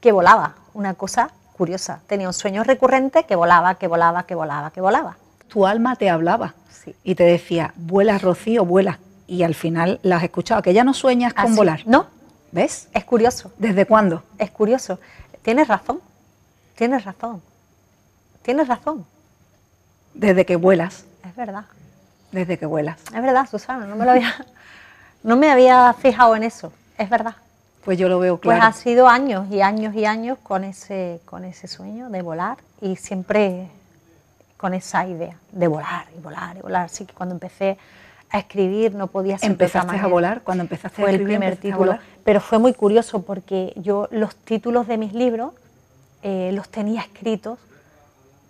Speaker 2: que volaba, una cosa curiosa. Tenía un sueño recurrente que volaba, que volaba, que volaba, que volaba.
Speaker 1: Tu alma te hablaba
Speaker 2: Sí.
Speaker 1: y te decía, vuela Rocío, vuela. Y al final la has escuchado, que ya no sueñas con
Speaker 2: Así-
Speaker 1: volar.
Speaker 2: No,
Speaker 1: ¿Ves?
Speaker 2: es curioso,
Speaker 1: ¿Desde cuándo?
Speaker 2: es curioso. Tienes razón, tienes razón, tienes razón,
Speaker 1: Desde que vuelas,
Speaker 2: es verdad.
Speaker 1: desde que vuelas.
Speaker 2: Es verdad, Susana, no me, lo había, [laughs] no me había fijado en eso, es verdad.
Speaker 1: Pues yo lo veo
Speaker 2: Pues
Speaker 1: claro.
Speaker 2: ha sido años y años y años con ese, con ese sueño de volar y siempre con esa idea de volar y volar y volar. Así que cuando empecé a escribir no podía ser de otra
Speaker 1: ¿Empezaste a volar? Cuando empezaste a
Speaker 2: Fue el
Speaker 1: escribir,
Speaker 2: primer título, pero fue muy curioso porque yo los títulos de mis libros eh, los tenía escritos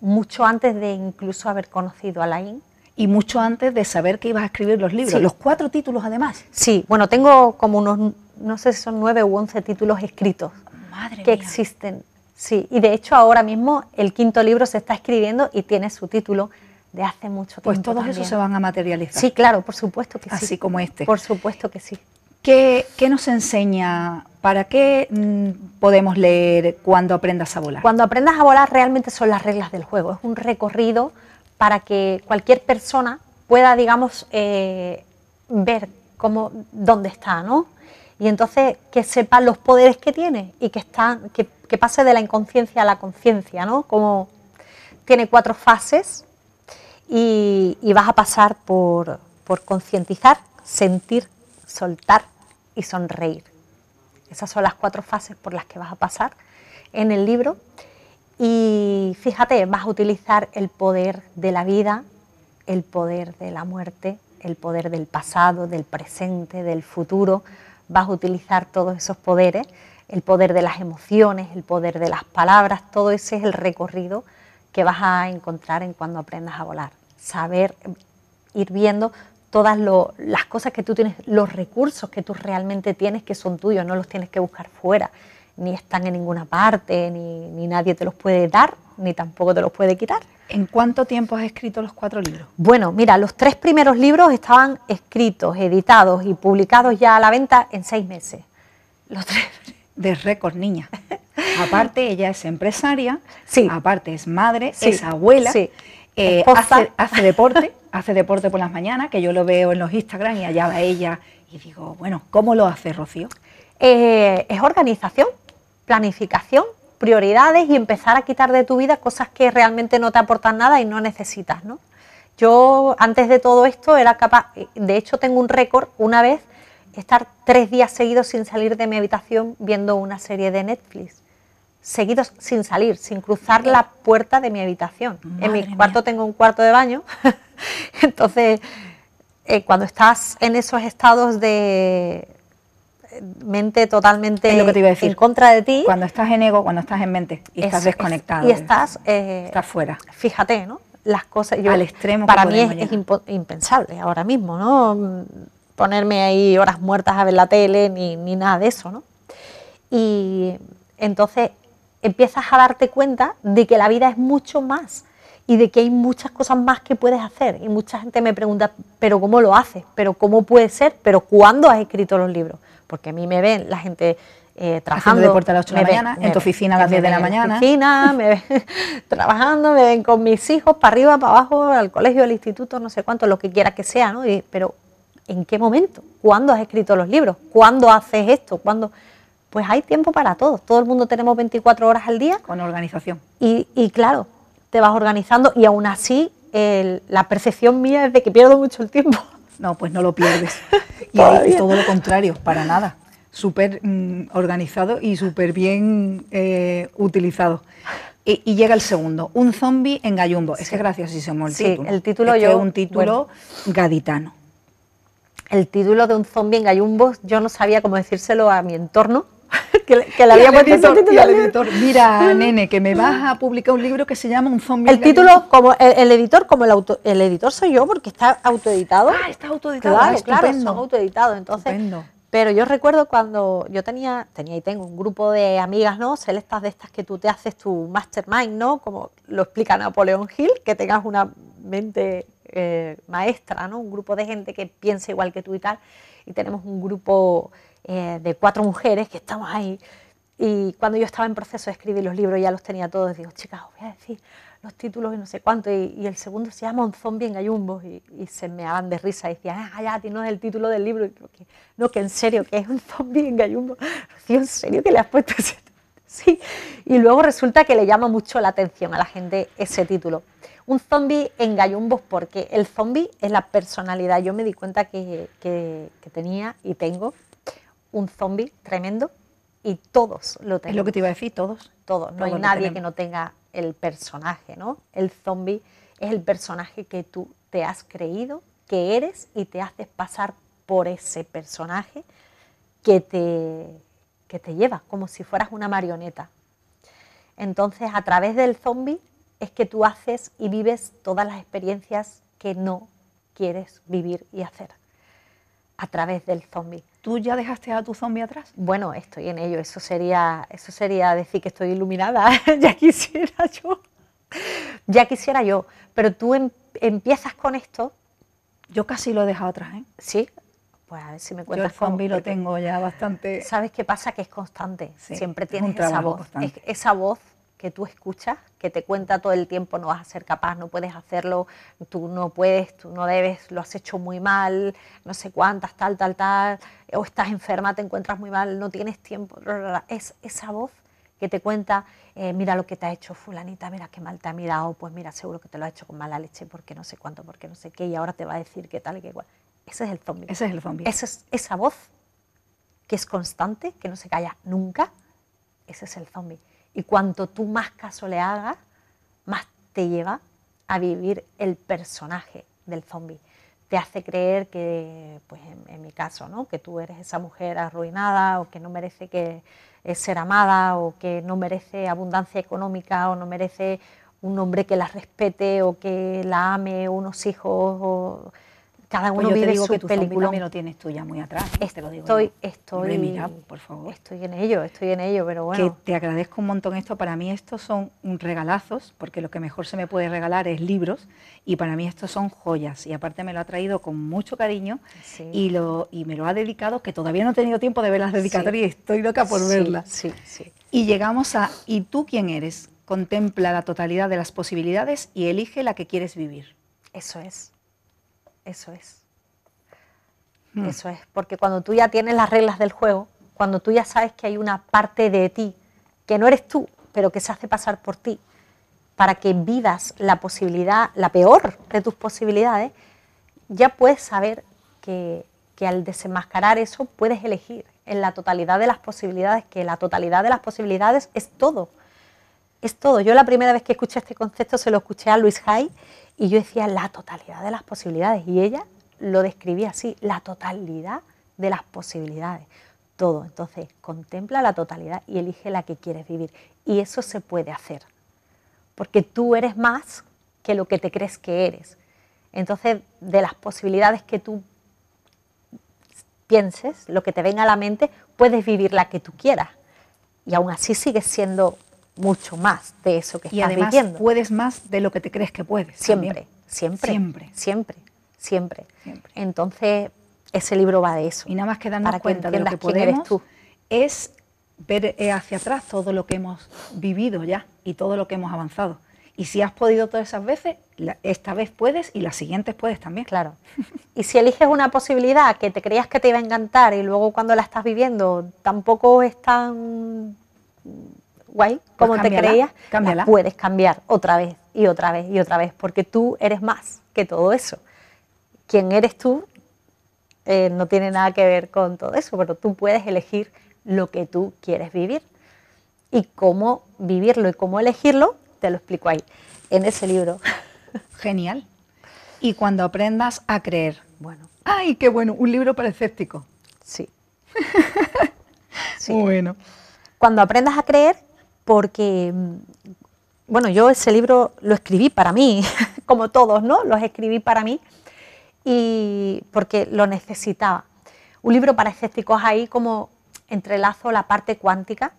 Speaker 2: mucho antes de incluso haber conocido a Laín.
Speaker 1: Y mucho antes de saber que ibas a escribir los libros.
Speaker 2: Sí.
Speaker 1: Los cuatro títulos además.
Speaker 2: Sí, bueno, tengo como unos, no sé si son nueve u once títulos escritos.
Speaker 1: Madre
Speaker 2: que
Speaker 1: mía.
Speaker 2: existen. Sí, y de hecho ahora mismo el quinto libro se está escribiendo y tiene su título de hace mucho
Speaker 1: Pues
Speaker 2: tiempo.
Speaker 1: todos
Speaker 2: también.
Speaker 1: esos se van a materializar.
Speaker 2: Sí, claro, por supuesto que sí.
Speaker 1: Así como este.
Speaker 2: Por supuesto que sí.
Speaker 1: ¿Qué, nos enseña? ¿Para qué mm, podemos leer cuando aprendas a volar?
Speaker 2: Cuando aprendas a volar realmente son las reglas del juego. Es un recorrido para que cualquier persona pueda, digamos, eh, ver cómo, dónde está, ¿no? Y entonces que sepa los poderes que tiene y que, están, que, pase de la inconsciencia a la conciencia, ¿no? Como tiene cuatro fases y, vas a pasar por concientizar, sentir, soltar y sonreír. Esas son las cuatro fases por las que vas a pasar en el libro. Y fíjate, vas a utilizar el poder de la vida, el poder de la muerte, el poder del pasado, del presente, del futuro. Vas a utilizar todos esos poderes, el poder de las emociones, el poder de las palabras, todo ese es el recorrido que vas a encontrar en cuando aprendas a volar. Saber ir viendo todas lo- las cosas que tú tienes, los recursos que tú realmente tienes que son tuyos, no los tienes que buscar fuera, ni están en ninguna parte, ni, ni nadie te los puede dar, ni tampoco te los puede quitar.
Speaker 1: ¿En cuánto tiempo has escrito los cuatro libros?
Speaker 2: Bueno, mira, los tres primeros libros estaban escritos, editados y publicados ya a la venta en seis meses. Los tres. [laughs]
Speaker 1: De récord, niña. [laughs] Aparte, ella es empresaria,
Speaker 2: Sí.
Speaker 1: aparte es madre,
Speaker 2: Sí,
Speaker 1: es abuela,
Speaker 2: sí.
Speaker 1: Eh, hace deporte, hace deporte por las mañanas, que yo lo veo en los Instagram y allá va ella y digo, bueno, ¿cómo lo hace Rocío?
Speaker 2: Eh, es organización, planificación, prioridades y empezar a quitar de tu vida cosas que realmente no te aportan nada y no necesitas, ¿no? Yo antes de todo esto era capaz, de hecho tengo un récord, una vez estar tres días seguidos sin salir de mi habitación viendo una serie de Netflix. Seguidos sin salir, sin cruzar la puerta de mi habitación. en mi
Speaker 1: mía.
Speaker 2: cuarto tengo un cuarto de baño, [laughs] entonces eh, cuando estás en esos estados de eh, mente totalmente
Speaker 1: Es lo que te iba a decir.
Speaker 2: en contra de ti,
Speaker 1: Cuando estás en ego, cuando estás en mente y
Speaker 2: es-
Speaker 1: estás
Speaker 2: es-
Speaker 1: desconectado.
Speaker 2: y estás, eh,
Speaker 1: Estás fuera.
Speaker 2: fíjate, ¿no? Las cosas yo-
Speaker 1: Al extremo
Speaker 2: para mí es, impensable ahora mismo, ¿no? Ponerme ahí horas muertas a ver la tele ni, ni nada de eso, ¿no? Y entonces empiezas a darte cuenta de que la vida es mucho más y de que hay muchas cosas más que puedes hacer. Y mucha gente me pregunta, ¿pero cómo lo haces? ¿Pero cómo puede ser? ¿Pero cuándo has escrito los libros? Porque a mí me ven la gente eh, trabajando.
Speaker 1: deporte a las ocho de la
Speaker 2: ven-
Speaker 1: mañana, en tu oficina a las
Speaker 2: me
Speaker 1: 10 de la
Speaker 2: ven en
Speaker 1: mañana.
Speaker 2: oficina, me ven [laughs] trabajando, me ven con mis hijos para arriba, para abajo, al colegio, al instituto, no sé cuánto, lo que quiera que sea, ¿no? Y- pero ¿en qué momento? ¿Cuándo has escrito los libros? ¿Cuándo haces esto? ¿Cuándo? Pues hay tiempo para todo. Todo el mundo tenemos 24 horas al día
Speaker 1: Con organización.
Speaker 2: y, y claro, te vas organizando y aún así el- la percepción mía es de que pierdo mucho el tiempo. [laughs]
Speaker 1: No, pues no lo pierdes. [laughs] Y todo lo contrario, para nada. Súper mm, organizado y súper bien eh, utilizado. Y, y llega el segundo, un zombie en Gallumbo. Es que graciosísimo el
Speaker 2: Sí,
Speaker 1: título.
Speaker 2: el título yo-
Speaker 1: es un título gaditano.
Speaker 2: El título de un zombie en gallumbos, yo no sabía cómo decírselo a mi entorno. [laughs] que, le había puesto editor,
Speaker 1: título al editor, mira, [laughs] nene, que me vas a publicar un libro que se llama Un zombie.
Speaker 2: El título, como el, editor, como el auto, el editor soy yo, porque está autoeditado.
Speaker 1: Ah, está autoeditado.
Speaker 2: Claro, ah, claro, son autoeditados. Entonces, pero yo recuerdo cuando yo tenía, tenía y tengo un grupo de amigas, ¿no? Celestas de estas que tú te haces tu mastermind, ¿no? Como lo explica Napoleón Hill, que tengas una mente eh, maestra, ¿no? Un grupo de gente que piensa igual que tú y tal. Y tenemos un grupo eh, de cuatro mujeres que estamos ahí. Y cuando yo estaba en proceso de escribir los libros, ya los tenía todos, digo, chicas, os voy a decir los títulos y no sé cuánto, y, el segundo se llama Un zombie en gallumbos, y, se me hagan de risa, y decían, ah, ya, no es el título del libro, y que, no, que en serio, que es un zombie en gallumbos, [laughs] ¿en serio que le has puesto ese? [laughs] Sí, y luego resulta que le llama mucho la atención a la gente ese título. Un zombie en gallumbos, porque el zombie es la personalidad, yo me di cuenta que, que, tenía y tengo un zombie tremendo, y todos lo tenemos.
Speaker 1: Es lo que te iba a decir, todos.
Speaker 2: Todos, no hay nadie que no tenga el personaje, ¿no? El zombie es el personaje que tú te has creído que eres y te haces pasar por ese personaje que te, que te lleva, como si fueras una marioneta. Entonces, a través del zombie es que tú haces y vives todas las experiencias que no quieres vivir y hacer. A través del zombie.
Speaker 1: ¿Tú ya dejaste a tu zombie atrás?
Speaker 2: Bueno, estoy en ello. Eso sería, eso sería decir que estoy iluminada. [laughs] ya quisiera yo. Ya quisiera yo. Pero tú em, empiezas con esto.
Speaker 1: Yo casi lo he dejado atrás, ¿eh?
Speaker 2: Sí. Pues a ver si me cuentas.
Speaker 1: Yo el zombie lo tengo ya bastante.
Speaker 2: ¿Sabes qué pasa? Que es constante. Siempre tienes esa voz. esa voz que tú escuchas, que te cuenta todo el tiempo, no vas a ser capaz, no puedes hacerlo, tú no puedes, tú no debes, lo has hecho muy mal, no sé cuántas, tal, tal, tal, o estás enferma, te encuentras muy mal, no tienes tiempo. Es esa voz que te cuenta, eh, mira lo que te ha hecho fulanita, mira qué mal te ha mirado, pues mira, seguro que te lo ha hecho con mala leche, porque no sé cuánto, porque no sé qué, y ahora te va a decir qué tal y qué igual. Ese es el zombie.
Speaker 1: Ese es el zombie.
Speaker 2: Esa es esa voz que es constante, que no se calla nunca, ese es el zombie. Y cuanto tú más caso le hagas, más te lleva a vivir el personaje del zombie. Te hace creer que, pues en, mi caso, ¿no? que tú eres esa mujer arruinada o que no merece que, ser amada o que no merece abundancia económica o no merece un hombre que la respete o que la ame, unos hijos o cada uno
Speaker 1: vive
Speaker 2: digo
Speaker 1: su que tu película. también lo tienes tú ya muy atrás.
Speaker 2: te lo digo estoy, estoy,
Speaker 1: mira, por favor.
Speaker 2: Estoy en ello, estoy en ello, pero bueno.
Speaker 1: Que te agradezco un montón esto. Para mí estos son regalazos, porque lo que mejor se me puede regalar es libros, y para mí estos son joyas. Y aparte me lo ha traído con mucho cariño y, lo, y me lo ha dedicado, que todavía no he tenido tiempo de ver las dedicatorias y estoy loca por verlas.
Speaker 2: Sí, sí.
Speaker 1: Y llegamos a, ¿y tú quién eres? Contempla la totalidad de las posibilidades y elige la que quieres vivir.
Speaker 2: Eso es. Eso es. Hmm. Eso es. Porque cuando tú ya tienes las reglas del juego, cuando tú ya sabes que hay una parte de ti que no eres tú, pero que se hace pasar por ti, para que vivas la posibilidad, la peor de tus posibilidades, ya puedes saber que, que al desenmascarar eso puedes elegir en la totalidad de las posibilidades, que la totalidad de las posibilidades es todo. Es todo. Yo la primera vez que escuché este concepto se lo escuché a Luis Hay y yo decía la totalidad de las posibilidades. Y ella lo describía así, la totalidad de las posibilidades. Todo. Entonces, contempla la totalidad y elige la que quieres vivir. Y eso se puede hacer. Porque tú eres más que lo que te crees que eres. Entonces, de las posibilidades que tú pienses, lo que te venga a la mente, puedes vivir la que tú quieras. Y aún así sigues siendo mucho más de eso que
Speaker 1: y
Speaker 2: estás
Speaker 1: además
Speaker 2: viviendo.
Speaker 1: puedes más de lo que te crees que puedes.
Speaker 2: Siempre, siempre, siempre, siempre, siempre, Entonces, ese libro va de eso.
Speaker 1: Y nada más que darnos cuenta de lo que podemos tú. es ver eh, hacia atrás todo lo que hemos vivido ya y todo lo que hemos avanzado. Y si has podido todas esas veces, esta vez puedes y las siguientes puedes también.
Speaker 2: Claro. [laughs] Y si eliges una posibilidad que te creías que te iba a encantar y luego cuando la estás viviendo tampoco es tan guay, pues como te creías, puedes cambiar otra vez y otra vez y otra vez, porque tú eres más que todo eso. Quien eres tú eh, no tiene nada que ver con todo eso, pero tú puedes elegir lo que tú quieres vivir. Y cómo vivirlo y cómo elegirlo, te lo explico ahí, en ese libro. [laughs]
Speaker 1: Genial. Y cuando aprendas a creer.
Speaker 2: Bueno.
Speaker 1: ¡Ay, qué bueno! Un libro para escéptico.
Speaker 2: Sí. [laughs]
Speaker 1: sí. Bueno.
Speaker 2: Cuando aprendas a creer, porque, mm, bueno, yo ese libro lo escribí para mí, [laughs] como todos, ¿no? Los escribí para mí y porque lo necesitaba. Un libro para escépticos ahí como entrelazo la parte cuántica,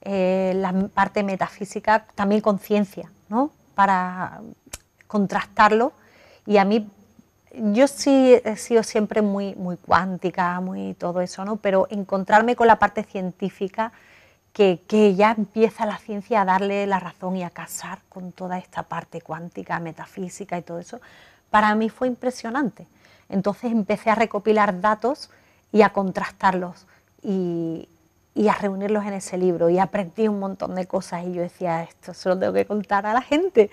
Speaker 2: eh, la parte metafísica, también conciencia, ¿no? Para contrastarlo. Y a mí, yo sí he sido siempre muy, muy cuántica, muy todo eso, ¿no? Pero encontrarme con la parte científica, que, ya empieza la ciencia a darle la razón y a casar con toda esta parte cuántica, metafísica y todo eso, para mí fue impresionante. Entonces empecé a recopilar datos y a contrastarlos y, a reunirlos en ese libro y aprendí un montón de cosas y yo decía, esto se lo tengo que contar a la gente.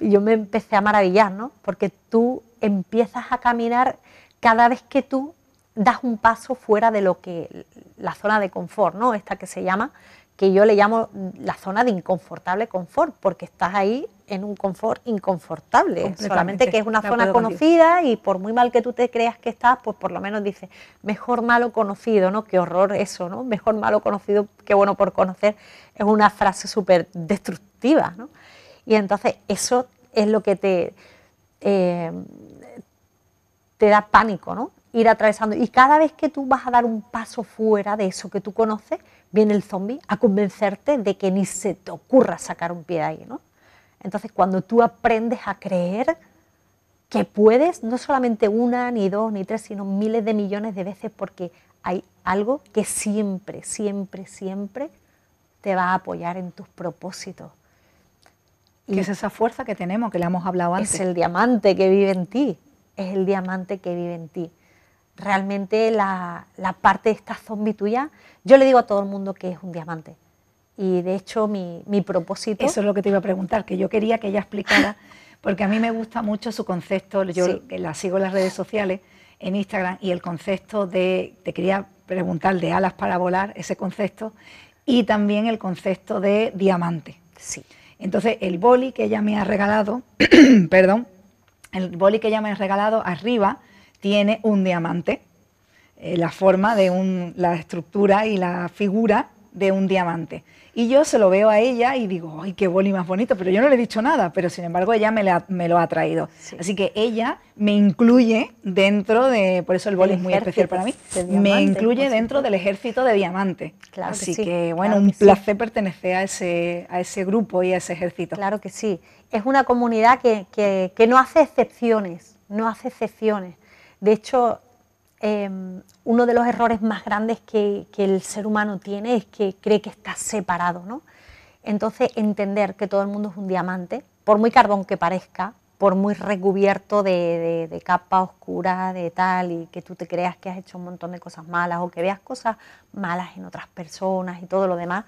Speaker 2: Y yo me empecé a maravillar, ¿no? Porque tú empiezas a caminar cada vez que tú das un paso fuera de lo que la zona de confort, ¿no? Esta que se llama, que yo le llamo la zona de inconfortable confort, porque estás ahí en un confort inconfortable, solamente que es una zona conocida y por muy mal que tú te creas que estás, pues por lo menos dices, mejor malo conocido, ¿no? Qué horror eso, ¿no? Mejor malo conocido que bueno por conocer, es una frase súper destructiva, ¿no? Y entonces eso es lo que te, eh, te da pánico, ¿no? Ir atravesando. Y cada vez que tú vas a dar un paso fuera de eso que tú conoces, viene el zombie a convencerte de que ni se te ocurra sacar un pie de ahí, ¿no? Entonces, cuando tú aprendes a creer que puedes, no solamente una, ni dos, ni tres, sino miles de millones de veces, porque hay algo que siempre, siempre, siempre te va a apoyar en tus propósitos.
Speaker 1: Y es esa fuerza que tenemos, que le hemos hablado antes.
Speaker 2: Es el diamante que vive en ti, es el diamante que vive en ti. Realmente la, la parte de esta zombie tuya, yo le digo a todo el mundo que es un diamante y de hecho mi, mi, propósito...
Speaker 1: Eso es lo que te iba a preguntar, que yo quería que ella explicara, [laughs] porque a mí me gusta mucho su concepto, yo la sigo en las redes sociales, en Instagram, y el concepto de, te quería preguntar, de alas para volar, ese concepto, y también el concepto de diamante.
Speaker 2: Sí.
Speaker 1: Entonces, el boli que ella me ha regalado, [clears throat] perdón, el boli que ella me ha regalado arriba tiene un diamante, eh, la forma de un, la estructura y la figura de un diamante. Y yo se lo veo a ella y digo, ay, qué boli más bonito, pero yo no le he dicho nada, pero sin embargo ella me, lo ha traído. Así que ella me incluye dentro de, por eso el boli es muy especial para mí, me incluye dentro del ejército de diamante.
Speaker 2: Claro
Speaker 1: Así
Speaker 2: que,
Speaker 1: bueno, un placer pertenecer a ese, a ese grupo y a ese ejército.
Speaker 2: Claro que sí. Es una comunidad que, que no hace excepciones, no hace excepciones. De hecho, Em, uno de los errores más grandes que, el ser humano tiene es que cree que está separado. ¿no? Entonces, entender que todo el mundo es un diamante, por muy carbón que parezca, por muy recubierto de, capa oscura, de tal, y que tú te creas que has hecho un montón de cosas malas o que veas cosas malas en otras personas y todo lo demás,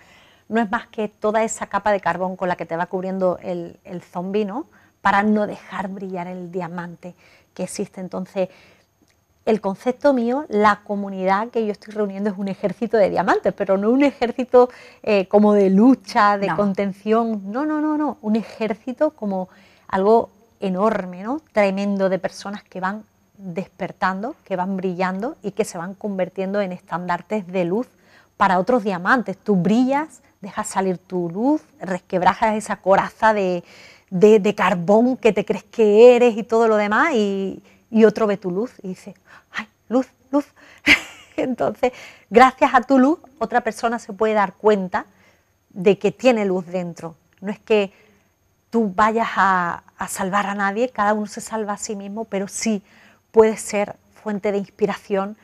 Speaker 2: no es más que toda esa capa de carbón con la que te va cubriendo el, el zombi, ¿no? Para no dejar brillar el diamante que existe. Entonces, el concepto mío, la comunidad que yo estoy reuniendo es un ejército de diamantes, pero no un ejército eh, como de lucha, de contención, no, no, no, no, un ejército como algo enorme, ¿no? tremendo de personas que van despertando, que van brillando y que se van convirtiendo en estandartes de luz para otros diamantes. Tú brillas, dejas salir tu luz, resquebrajas esa coraza de, de carbón que te crees que eres y todo lo demás y, y otro ve tu luz y dice, ay, luz, luz. [laughs] Entonces, gracias a tu luz, otra persona se puede dar cuenta de que tiene luz dentro. No es que tú vayas a, salvar a nadie, cada uno se salva a sí mismo, pero sí puede ser fuente de inspiración,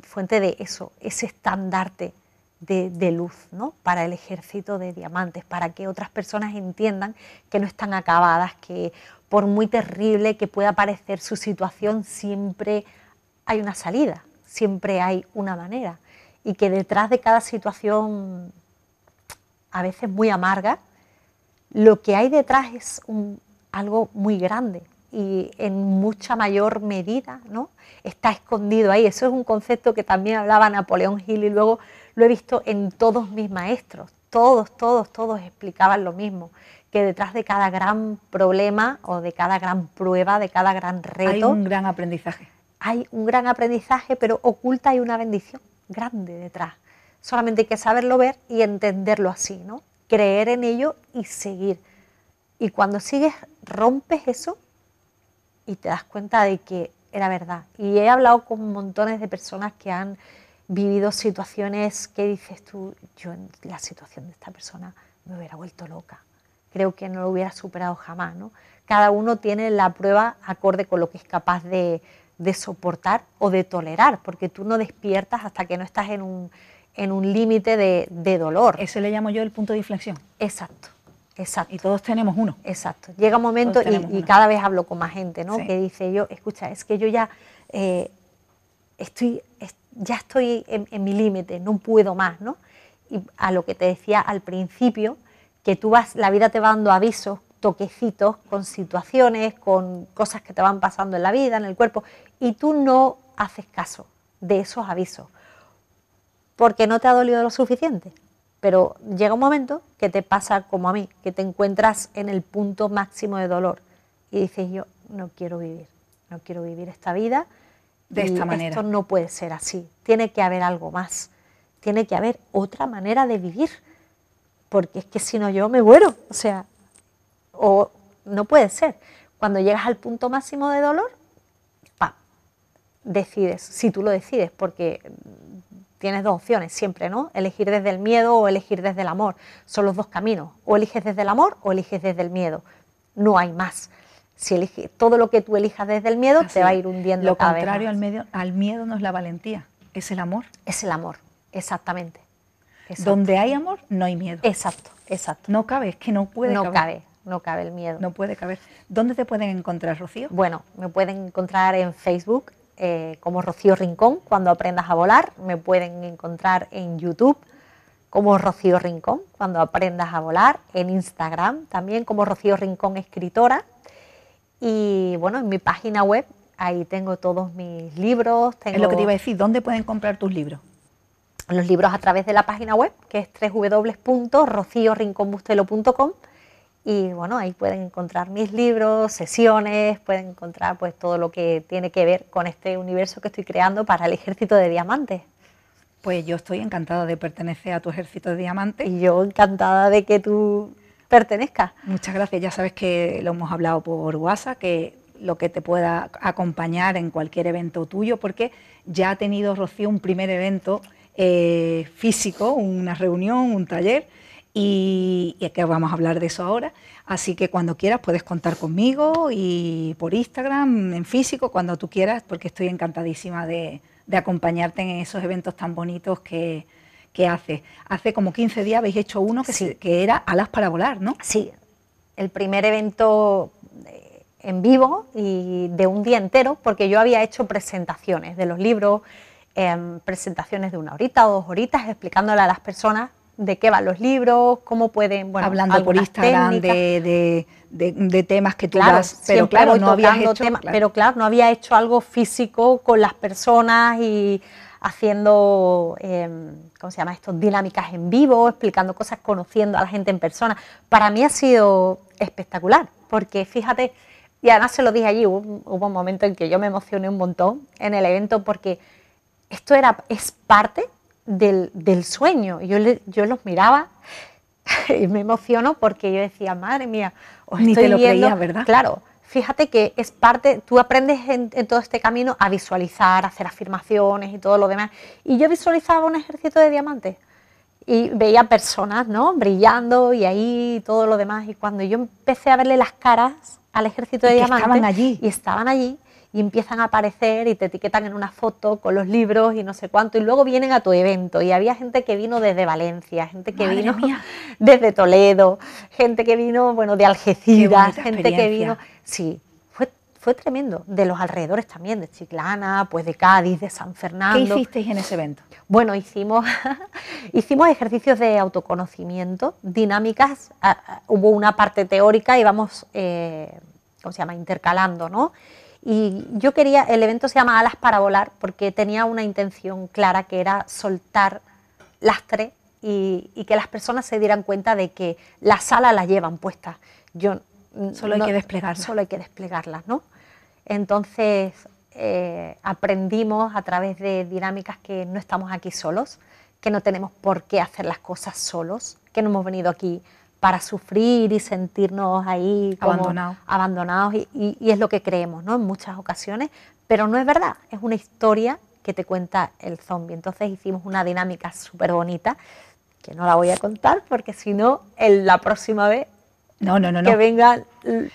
Speaker 2: fuente de eso, ese estandarte de, luz ¿no? para el ejército de diamantes, para que otras personas entiendan que no están acabadas, que por muy terrible que pueda parecer su situación, siempre hay una salida, siempre hay una manera. Y que detrás de cada situación, a veces muy amarga, lo que hay detrás es algo muy grande y en mucha mayor medida ¿no? está escondido ahí. Eso es un concepto que también hablaba Napoleón Hill y luego lo he visto en todos mis maestros. Todos, todos, todos explicaban lo mismo que detrás de cada gran problema o de cada gran prueba, de cada gran reto...
Speaker 1: Hay un gran aprendizaje.
Speaker 2: Hay un gran aprendizaje, pero oculta hay una bendición grande detrás. solamente hay que saberlo ver y entenderlo así, ¿no? Creer en ello y seguir. Y cuando sigues, rompes eso y te das cuenta de que era verdad. Y he hablado con montones de personas que han vivido situaciones que dices tú, yo en la situación de esta persona me hubiera vuelto loca. Creo que no lo hubiera superado jamás, ¿no? Cada uno tiene la prueba acorde con lo que es capaz de, de soportar o de tolerar, porque tú no despiertas hasta que no estás en un, en un límite de, de, dolor.
Speaker 1: Ese le llamo yo el punto de inflexión.
Speaker 2: Exacto, exacto.
Speaker 1: Y todos tenemos uno.
Speaker 2: Exacto. Llega un momento y, y, cada vez hablo con más gente, ¿no? Que dice yo, escucha, es que yo ya eh, estoy, ya estoy en, mi límite, no puedo más, ¿no? Y a lo que te decía al principio, que tú vas, la vida te va dando avisos toquecitos con situaciones, con cosas que te van pasando en la vida, en el cuerpo, y tú no haces caso de esos avisos, porque no te ha dolido lo suficiente. Pero llega un momento que te pasa como a mí, que te encuentras en el punto máximo de dolor y dices yo no quiero vivir, no quiero vivir esta vida
Speaker 1: de esta manera.
Speaker 2: Esto no puede ser así, tiene que haber algo más, tiene que haber otra manera de vivir, porque es que si no yo me muero, o sea, o no puede ser. Cuando llegas al punto máximo de dolor, ¡pam! decides, si tú lo decides, porque tienes dos opciones siempre, ¿no? Elegir desde el miedo o elegir desde el amor. Son los dos caminos. O eliges desde el amor o eliges desde el miedo. No hay más. Si eliges, todo lo que tú elijas desde el miedo te va a ir hundiendo.
Speaker 1: Lo contrario al, medio, al miedo no es la valentía, es el amor.
Speaker 2: Es el amor, exactamente.
Speaker 1: Donde hay amor, no hay miedo.
Speaker 2: Exacto, exacto.
Speaker 1: No cabe, es que no puede
Speaker 2: no cabe no cabe el miedo.
Speaker 1: No puede caber. ¿Dónde te pueden encontrar, Rocío?
Speaker 2: Bueno, me pueden encontrar en Facebook eh, como Rocío Rincón, cuando aprendas a volar. Me pueden encontrar en YouTube como Rocío Rincón, cuando aprendas a volar. En Instagram también como Rocío Rincón Escritora. Y bueno, en mi página web, ahí tengo todos mis libros. Tengo
Speaker 1: es lo que te iba a decir, ¿dónde pueden comprar tus libros?
Speaker 2: Los libros a través de la página web, que es www.rociorinconbustelo.com y bueno, ahí pueden encontrar mis libros, sesiones, pueden encontrar pues todo lo que tiene que ver con este universo que estoy creando para el ejército de diamantes.
Speaker 1: Pues yo estoy encantada de pertenecer a tu ejército de diamantes.
Speaker 2: Y yo encantada de que tú pertenezcas.
Speaker 1: Muchas gracias. Ya sabes que lo hemos hablado por WhatsApp, que lo que te pueda acompañar en cualquier evento tuyo, porque ya ha tenido Rocío un primer evento eh, físico, una reunión, un taller, y, y que vamos a hablar de eso ahora. Así que cuando quieras puedes contar conmigo y por Instagram, en físico, cuando tú quieras, porque estoy encantadísima de, acompañarte en esos eventos tan bonitos que, que haces. Hace como 15 días habéis hecho uno que, que era Alas para volar, ¿no?
Speaker 2: Sí, el primer evento eh, en vivo y de un día entero, porque yo había hecho presentaciones de los libros, em, presentaciones de una horita o dos horitas, explicándole a las personas de qué van los libros, cómo pueden,
Speaker 1: bueno, hablando por Instagram de, de, temas que tú
Speaker 2: claro,
Speaker 1: pero claro, no había hecho,
Speaker 2: pero claro, no había hecho algo físico con las personas y haciendo, em, ¿cómo se llama esto? Dinámicas en vivo, explicando cosas, conociendo a la gente en persona. Para mí ha sido espectacular, porque fíjate, y además se lo dije allí, hubo, hubo un momento en que yo me emocioné un montón en el evento porque esto era, es parte del, sueño. Yo, yo los miraba [laughs] y me emociono porque yo decía, madre mía,
Speaker 1: os Ni te lo creías, ¿verdad?
Speaker 2: Claro, fíjate que es parte, tú aprendes en, todo este camino a visualizar, a hacer afirmaciones y todo lo demás. Y yo visualizaba un ejército de diamantes y veía personas, ¿no? Brillando y ahí todo lo demás. Y cuando yo empecé a verle las caras al ejército de diamantes,
Speaker 1: estaban allí.
Speaker 2: Y estaban allí, y empiezan a aparecer y te etiquetan en una foto con los libros y no sé cuánto, y luego vienen a tu evento. Y había gente que vino desde Valencia, gente que vino [laughs] desde Toledo, gente que vino, bueno, de Algeciras, gente que vino. Sí, fue, fue tremendo. De los alrededores también, de Chiclana, pues de Cádiz, de San Fernando.
Speaker 1: ¿Qué hicisteis en ese evento?
Speaker 2: Bueno, hicimos, [laughs] hicimos ejercicios de autoconocimiento, dinámicas. hubo una parte teórica y vamos, eh, ¿cómo se llama?, intercalando, ¿no? Y yo quería, el evento se llama Alas para volar porque tenía una intención clara que era soltar lastre y, y que las personas se dieran cuenta de que las alas las llevan puestas. Yo,
Speaker 1: solo hay que desplegarlas.
Speaker 2: Solo hay que desplegarlas, ¿no? Entonces eh, aprendimos a través de dinámicas que no estamos aquí solos, que no tenemos por qué hacer las cosas solos, que no hemos venido aquí para sufrir y sentirnos ahí
Speaker 1: abandonados,
Speaker 2: abandonados y, es lo que creemos ¿no? en muchas ocasiones, pero no es verdad, es una historia que te cuenta el zombie. Entonces hicimos una dinámica súper bonita que no la voy a contar porque si no, la próxima vez
Speaker 1: no, no, no,
Speaker 2: que venga...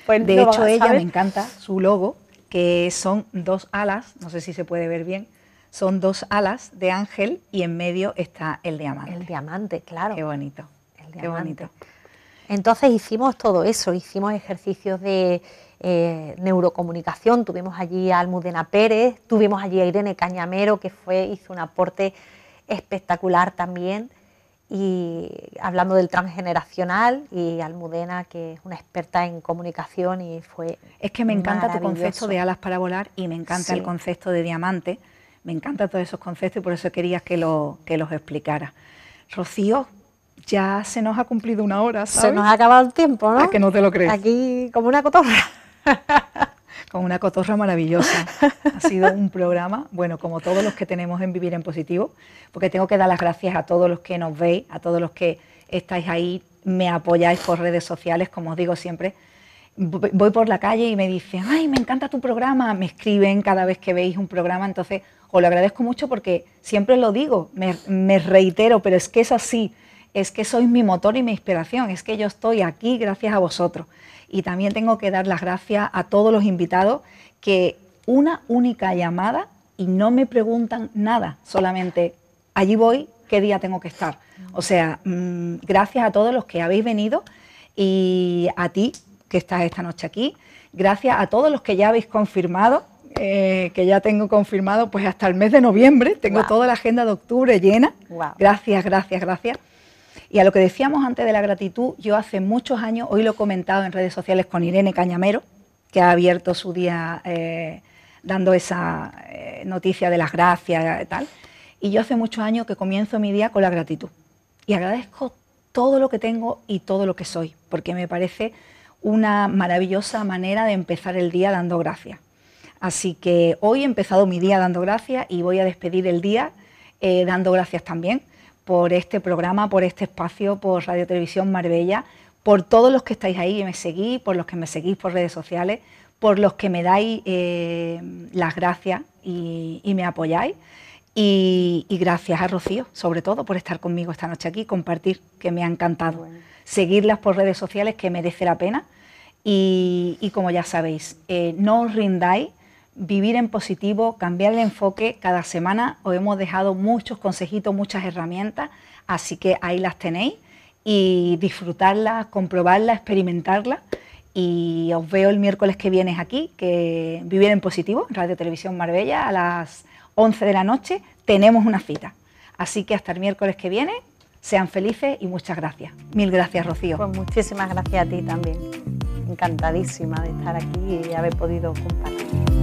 Speaker 1: Pues de hecho, ella me encanta su logo, que son dos alas, no sé si se puede ver bien, son dos alas de ángel y en medio está el diamante.
Speaker 2: El diamante, claro.
Speaker 1: Qué bonito. Qué bonito.
Speaker 2: Entonces hicimos todo eso, hicimos ejercicios de eh, neurocomunicación, tuvimos allí a Almudena Pérez, tuvimos allí a Irene Cañamero, que fue, hizo un aporte espectacular también y hablando del transgeneracional y Almudena que es una experta en comunicación y fue
Speaker 1: es que me encanta tu concepto de alas para volar y me encanta el concepto de diamante. Me encantan todos esos conceptos y por eso querías que, lo, que los explicara. Rocío ya se nos ha cumplido una hora
Speaker 2: ¿sabes? se nos ha acabado el tiempo ¿no?
Speaker 1: ¿A que no te lo crees
Speaker 2: aquí como una cotorra [laughs]
Speaker 1: con una cotorra maravillosa. Ha sido un programa, bueno, como todos los que tenemos en Vivir en Positivo, porque tengo que dar las gracias a todos los que nos veis, a todos los que estáis ahí, me apoyáis por redes sociales, como os digo siempre. Voy por la calle y me dicen, ay, me encanta tu programa, me escriben cada vez que veis un programa, entonces os lo agradezco mucho porque siempre lo digo, me, reitero, pero es que es así, es que sois mi motor y mi inspiración, es que yo estoy aquí gracias a vosotros. Y también tengo que dar las gracias a todos los invitados que una única llamada y no me preguntan nada, solamente allí voy, qué día tengo que estar. O sea, mm, gracias a todos los que habéis venido y a ti que estás esta noche aquí. Gracias a todos los que ya habéis confirmado, eh, que ya tengo confirmado pues hasta el mes de noviembre. Tengo toda la agenda de octubre llena. Gracias, gracias, gracias. Y a lo que decíamos antes de la gratitud, yo hace muchos años, hoy lo he comentado en redes sociales con Irene Cañamero, que ha abierto su día eh, dando esa eh, noticia de las gracias y tal. Y yo hace muchos años que comienzo mi día con la gratitud. Y agradezco todo lo que tengo y todo lo que soy, porque me parece una maravillosa manera de empezar el día dando gracias. Así que hoy he empezado mi día dando gracias y voy a despedir el día eh, dando gracias también por este programa, por este espacio, por Radio Televisión Marbella, por todos los que estáis ahí y me seguís, por los que me seguís por redes sociales, por los que me dais eh, las gracias y, me apoyáis. Y, gracias a Rocío, sobre todo, por estar conmigo esta noche aquí, compartir, que me ha encantado. Seguirlas por redes sociales, que merece la pena. Y, como ya sabéis, eh, no os rindáis, vivir en positivo, cambiar el enfoque. Cada semana os hemos dejado muchos consejitos, muchas herramientas, así que ahí las tenéis y disfrutarlas, comprobarlas, experimentarlas. Y os veo el miércoles que vienes aquí, que Vivir en Positivo, Radio Televisión Marbella, a las 11 de la noche, tenemos una cita. Así que hasta el miércoles que viene, sean felices y muchas gracias. Mil gracias, Rocío.
Speaker 2: Pues muchísimas gracias a ti también. Encantadísima de estar aquí y haber podido compartir.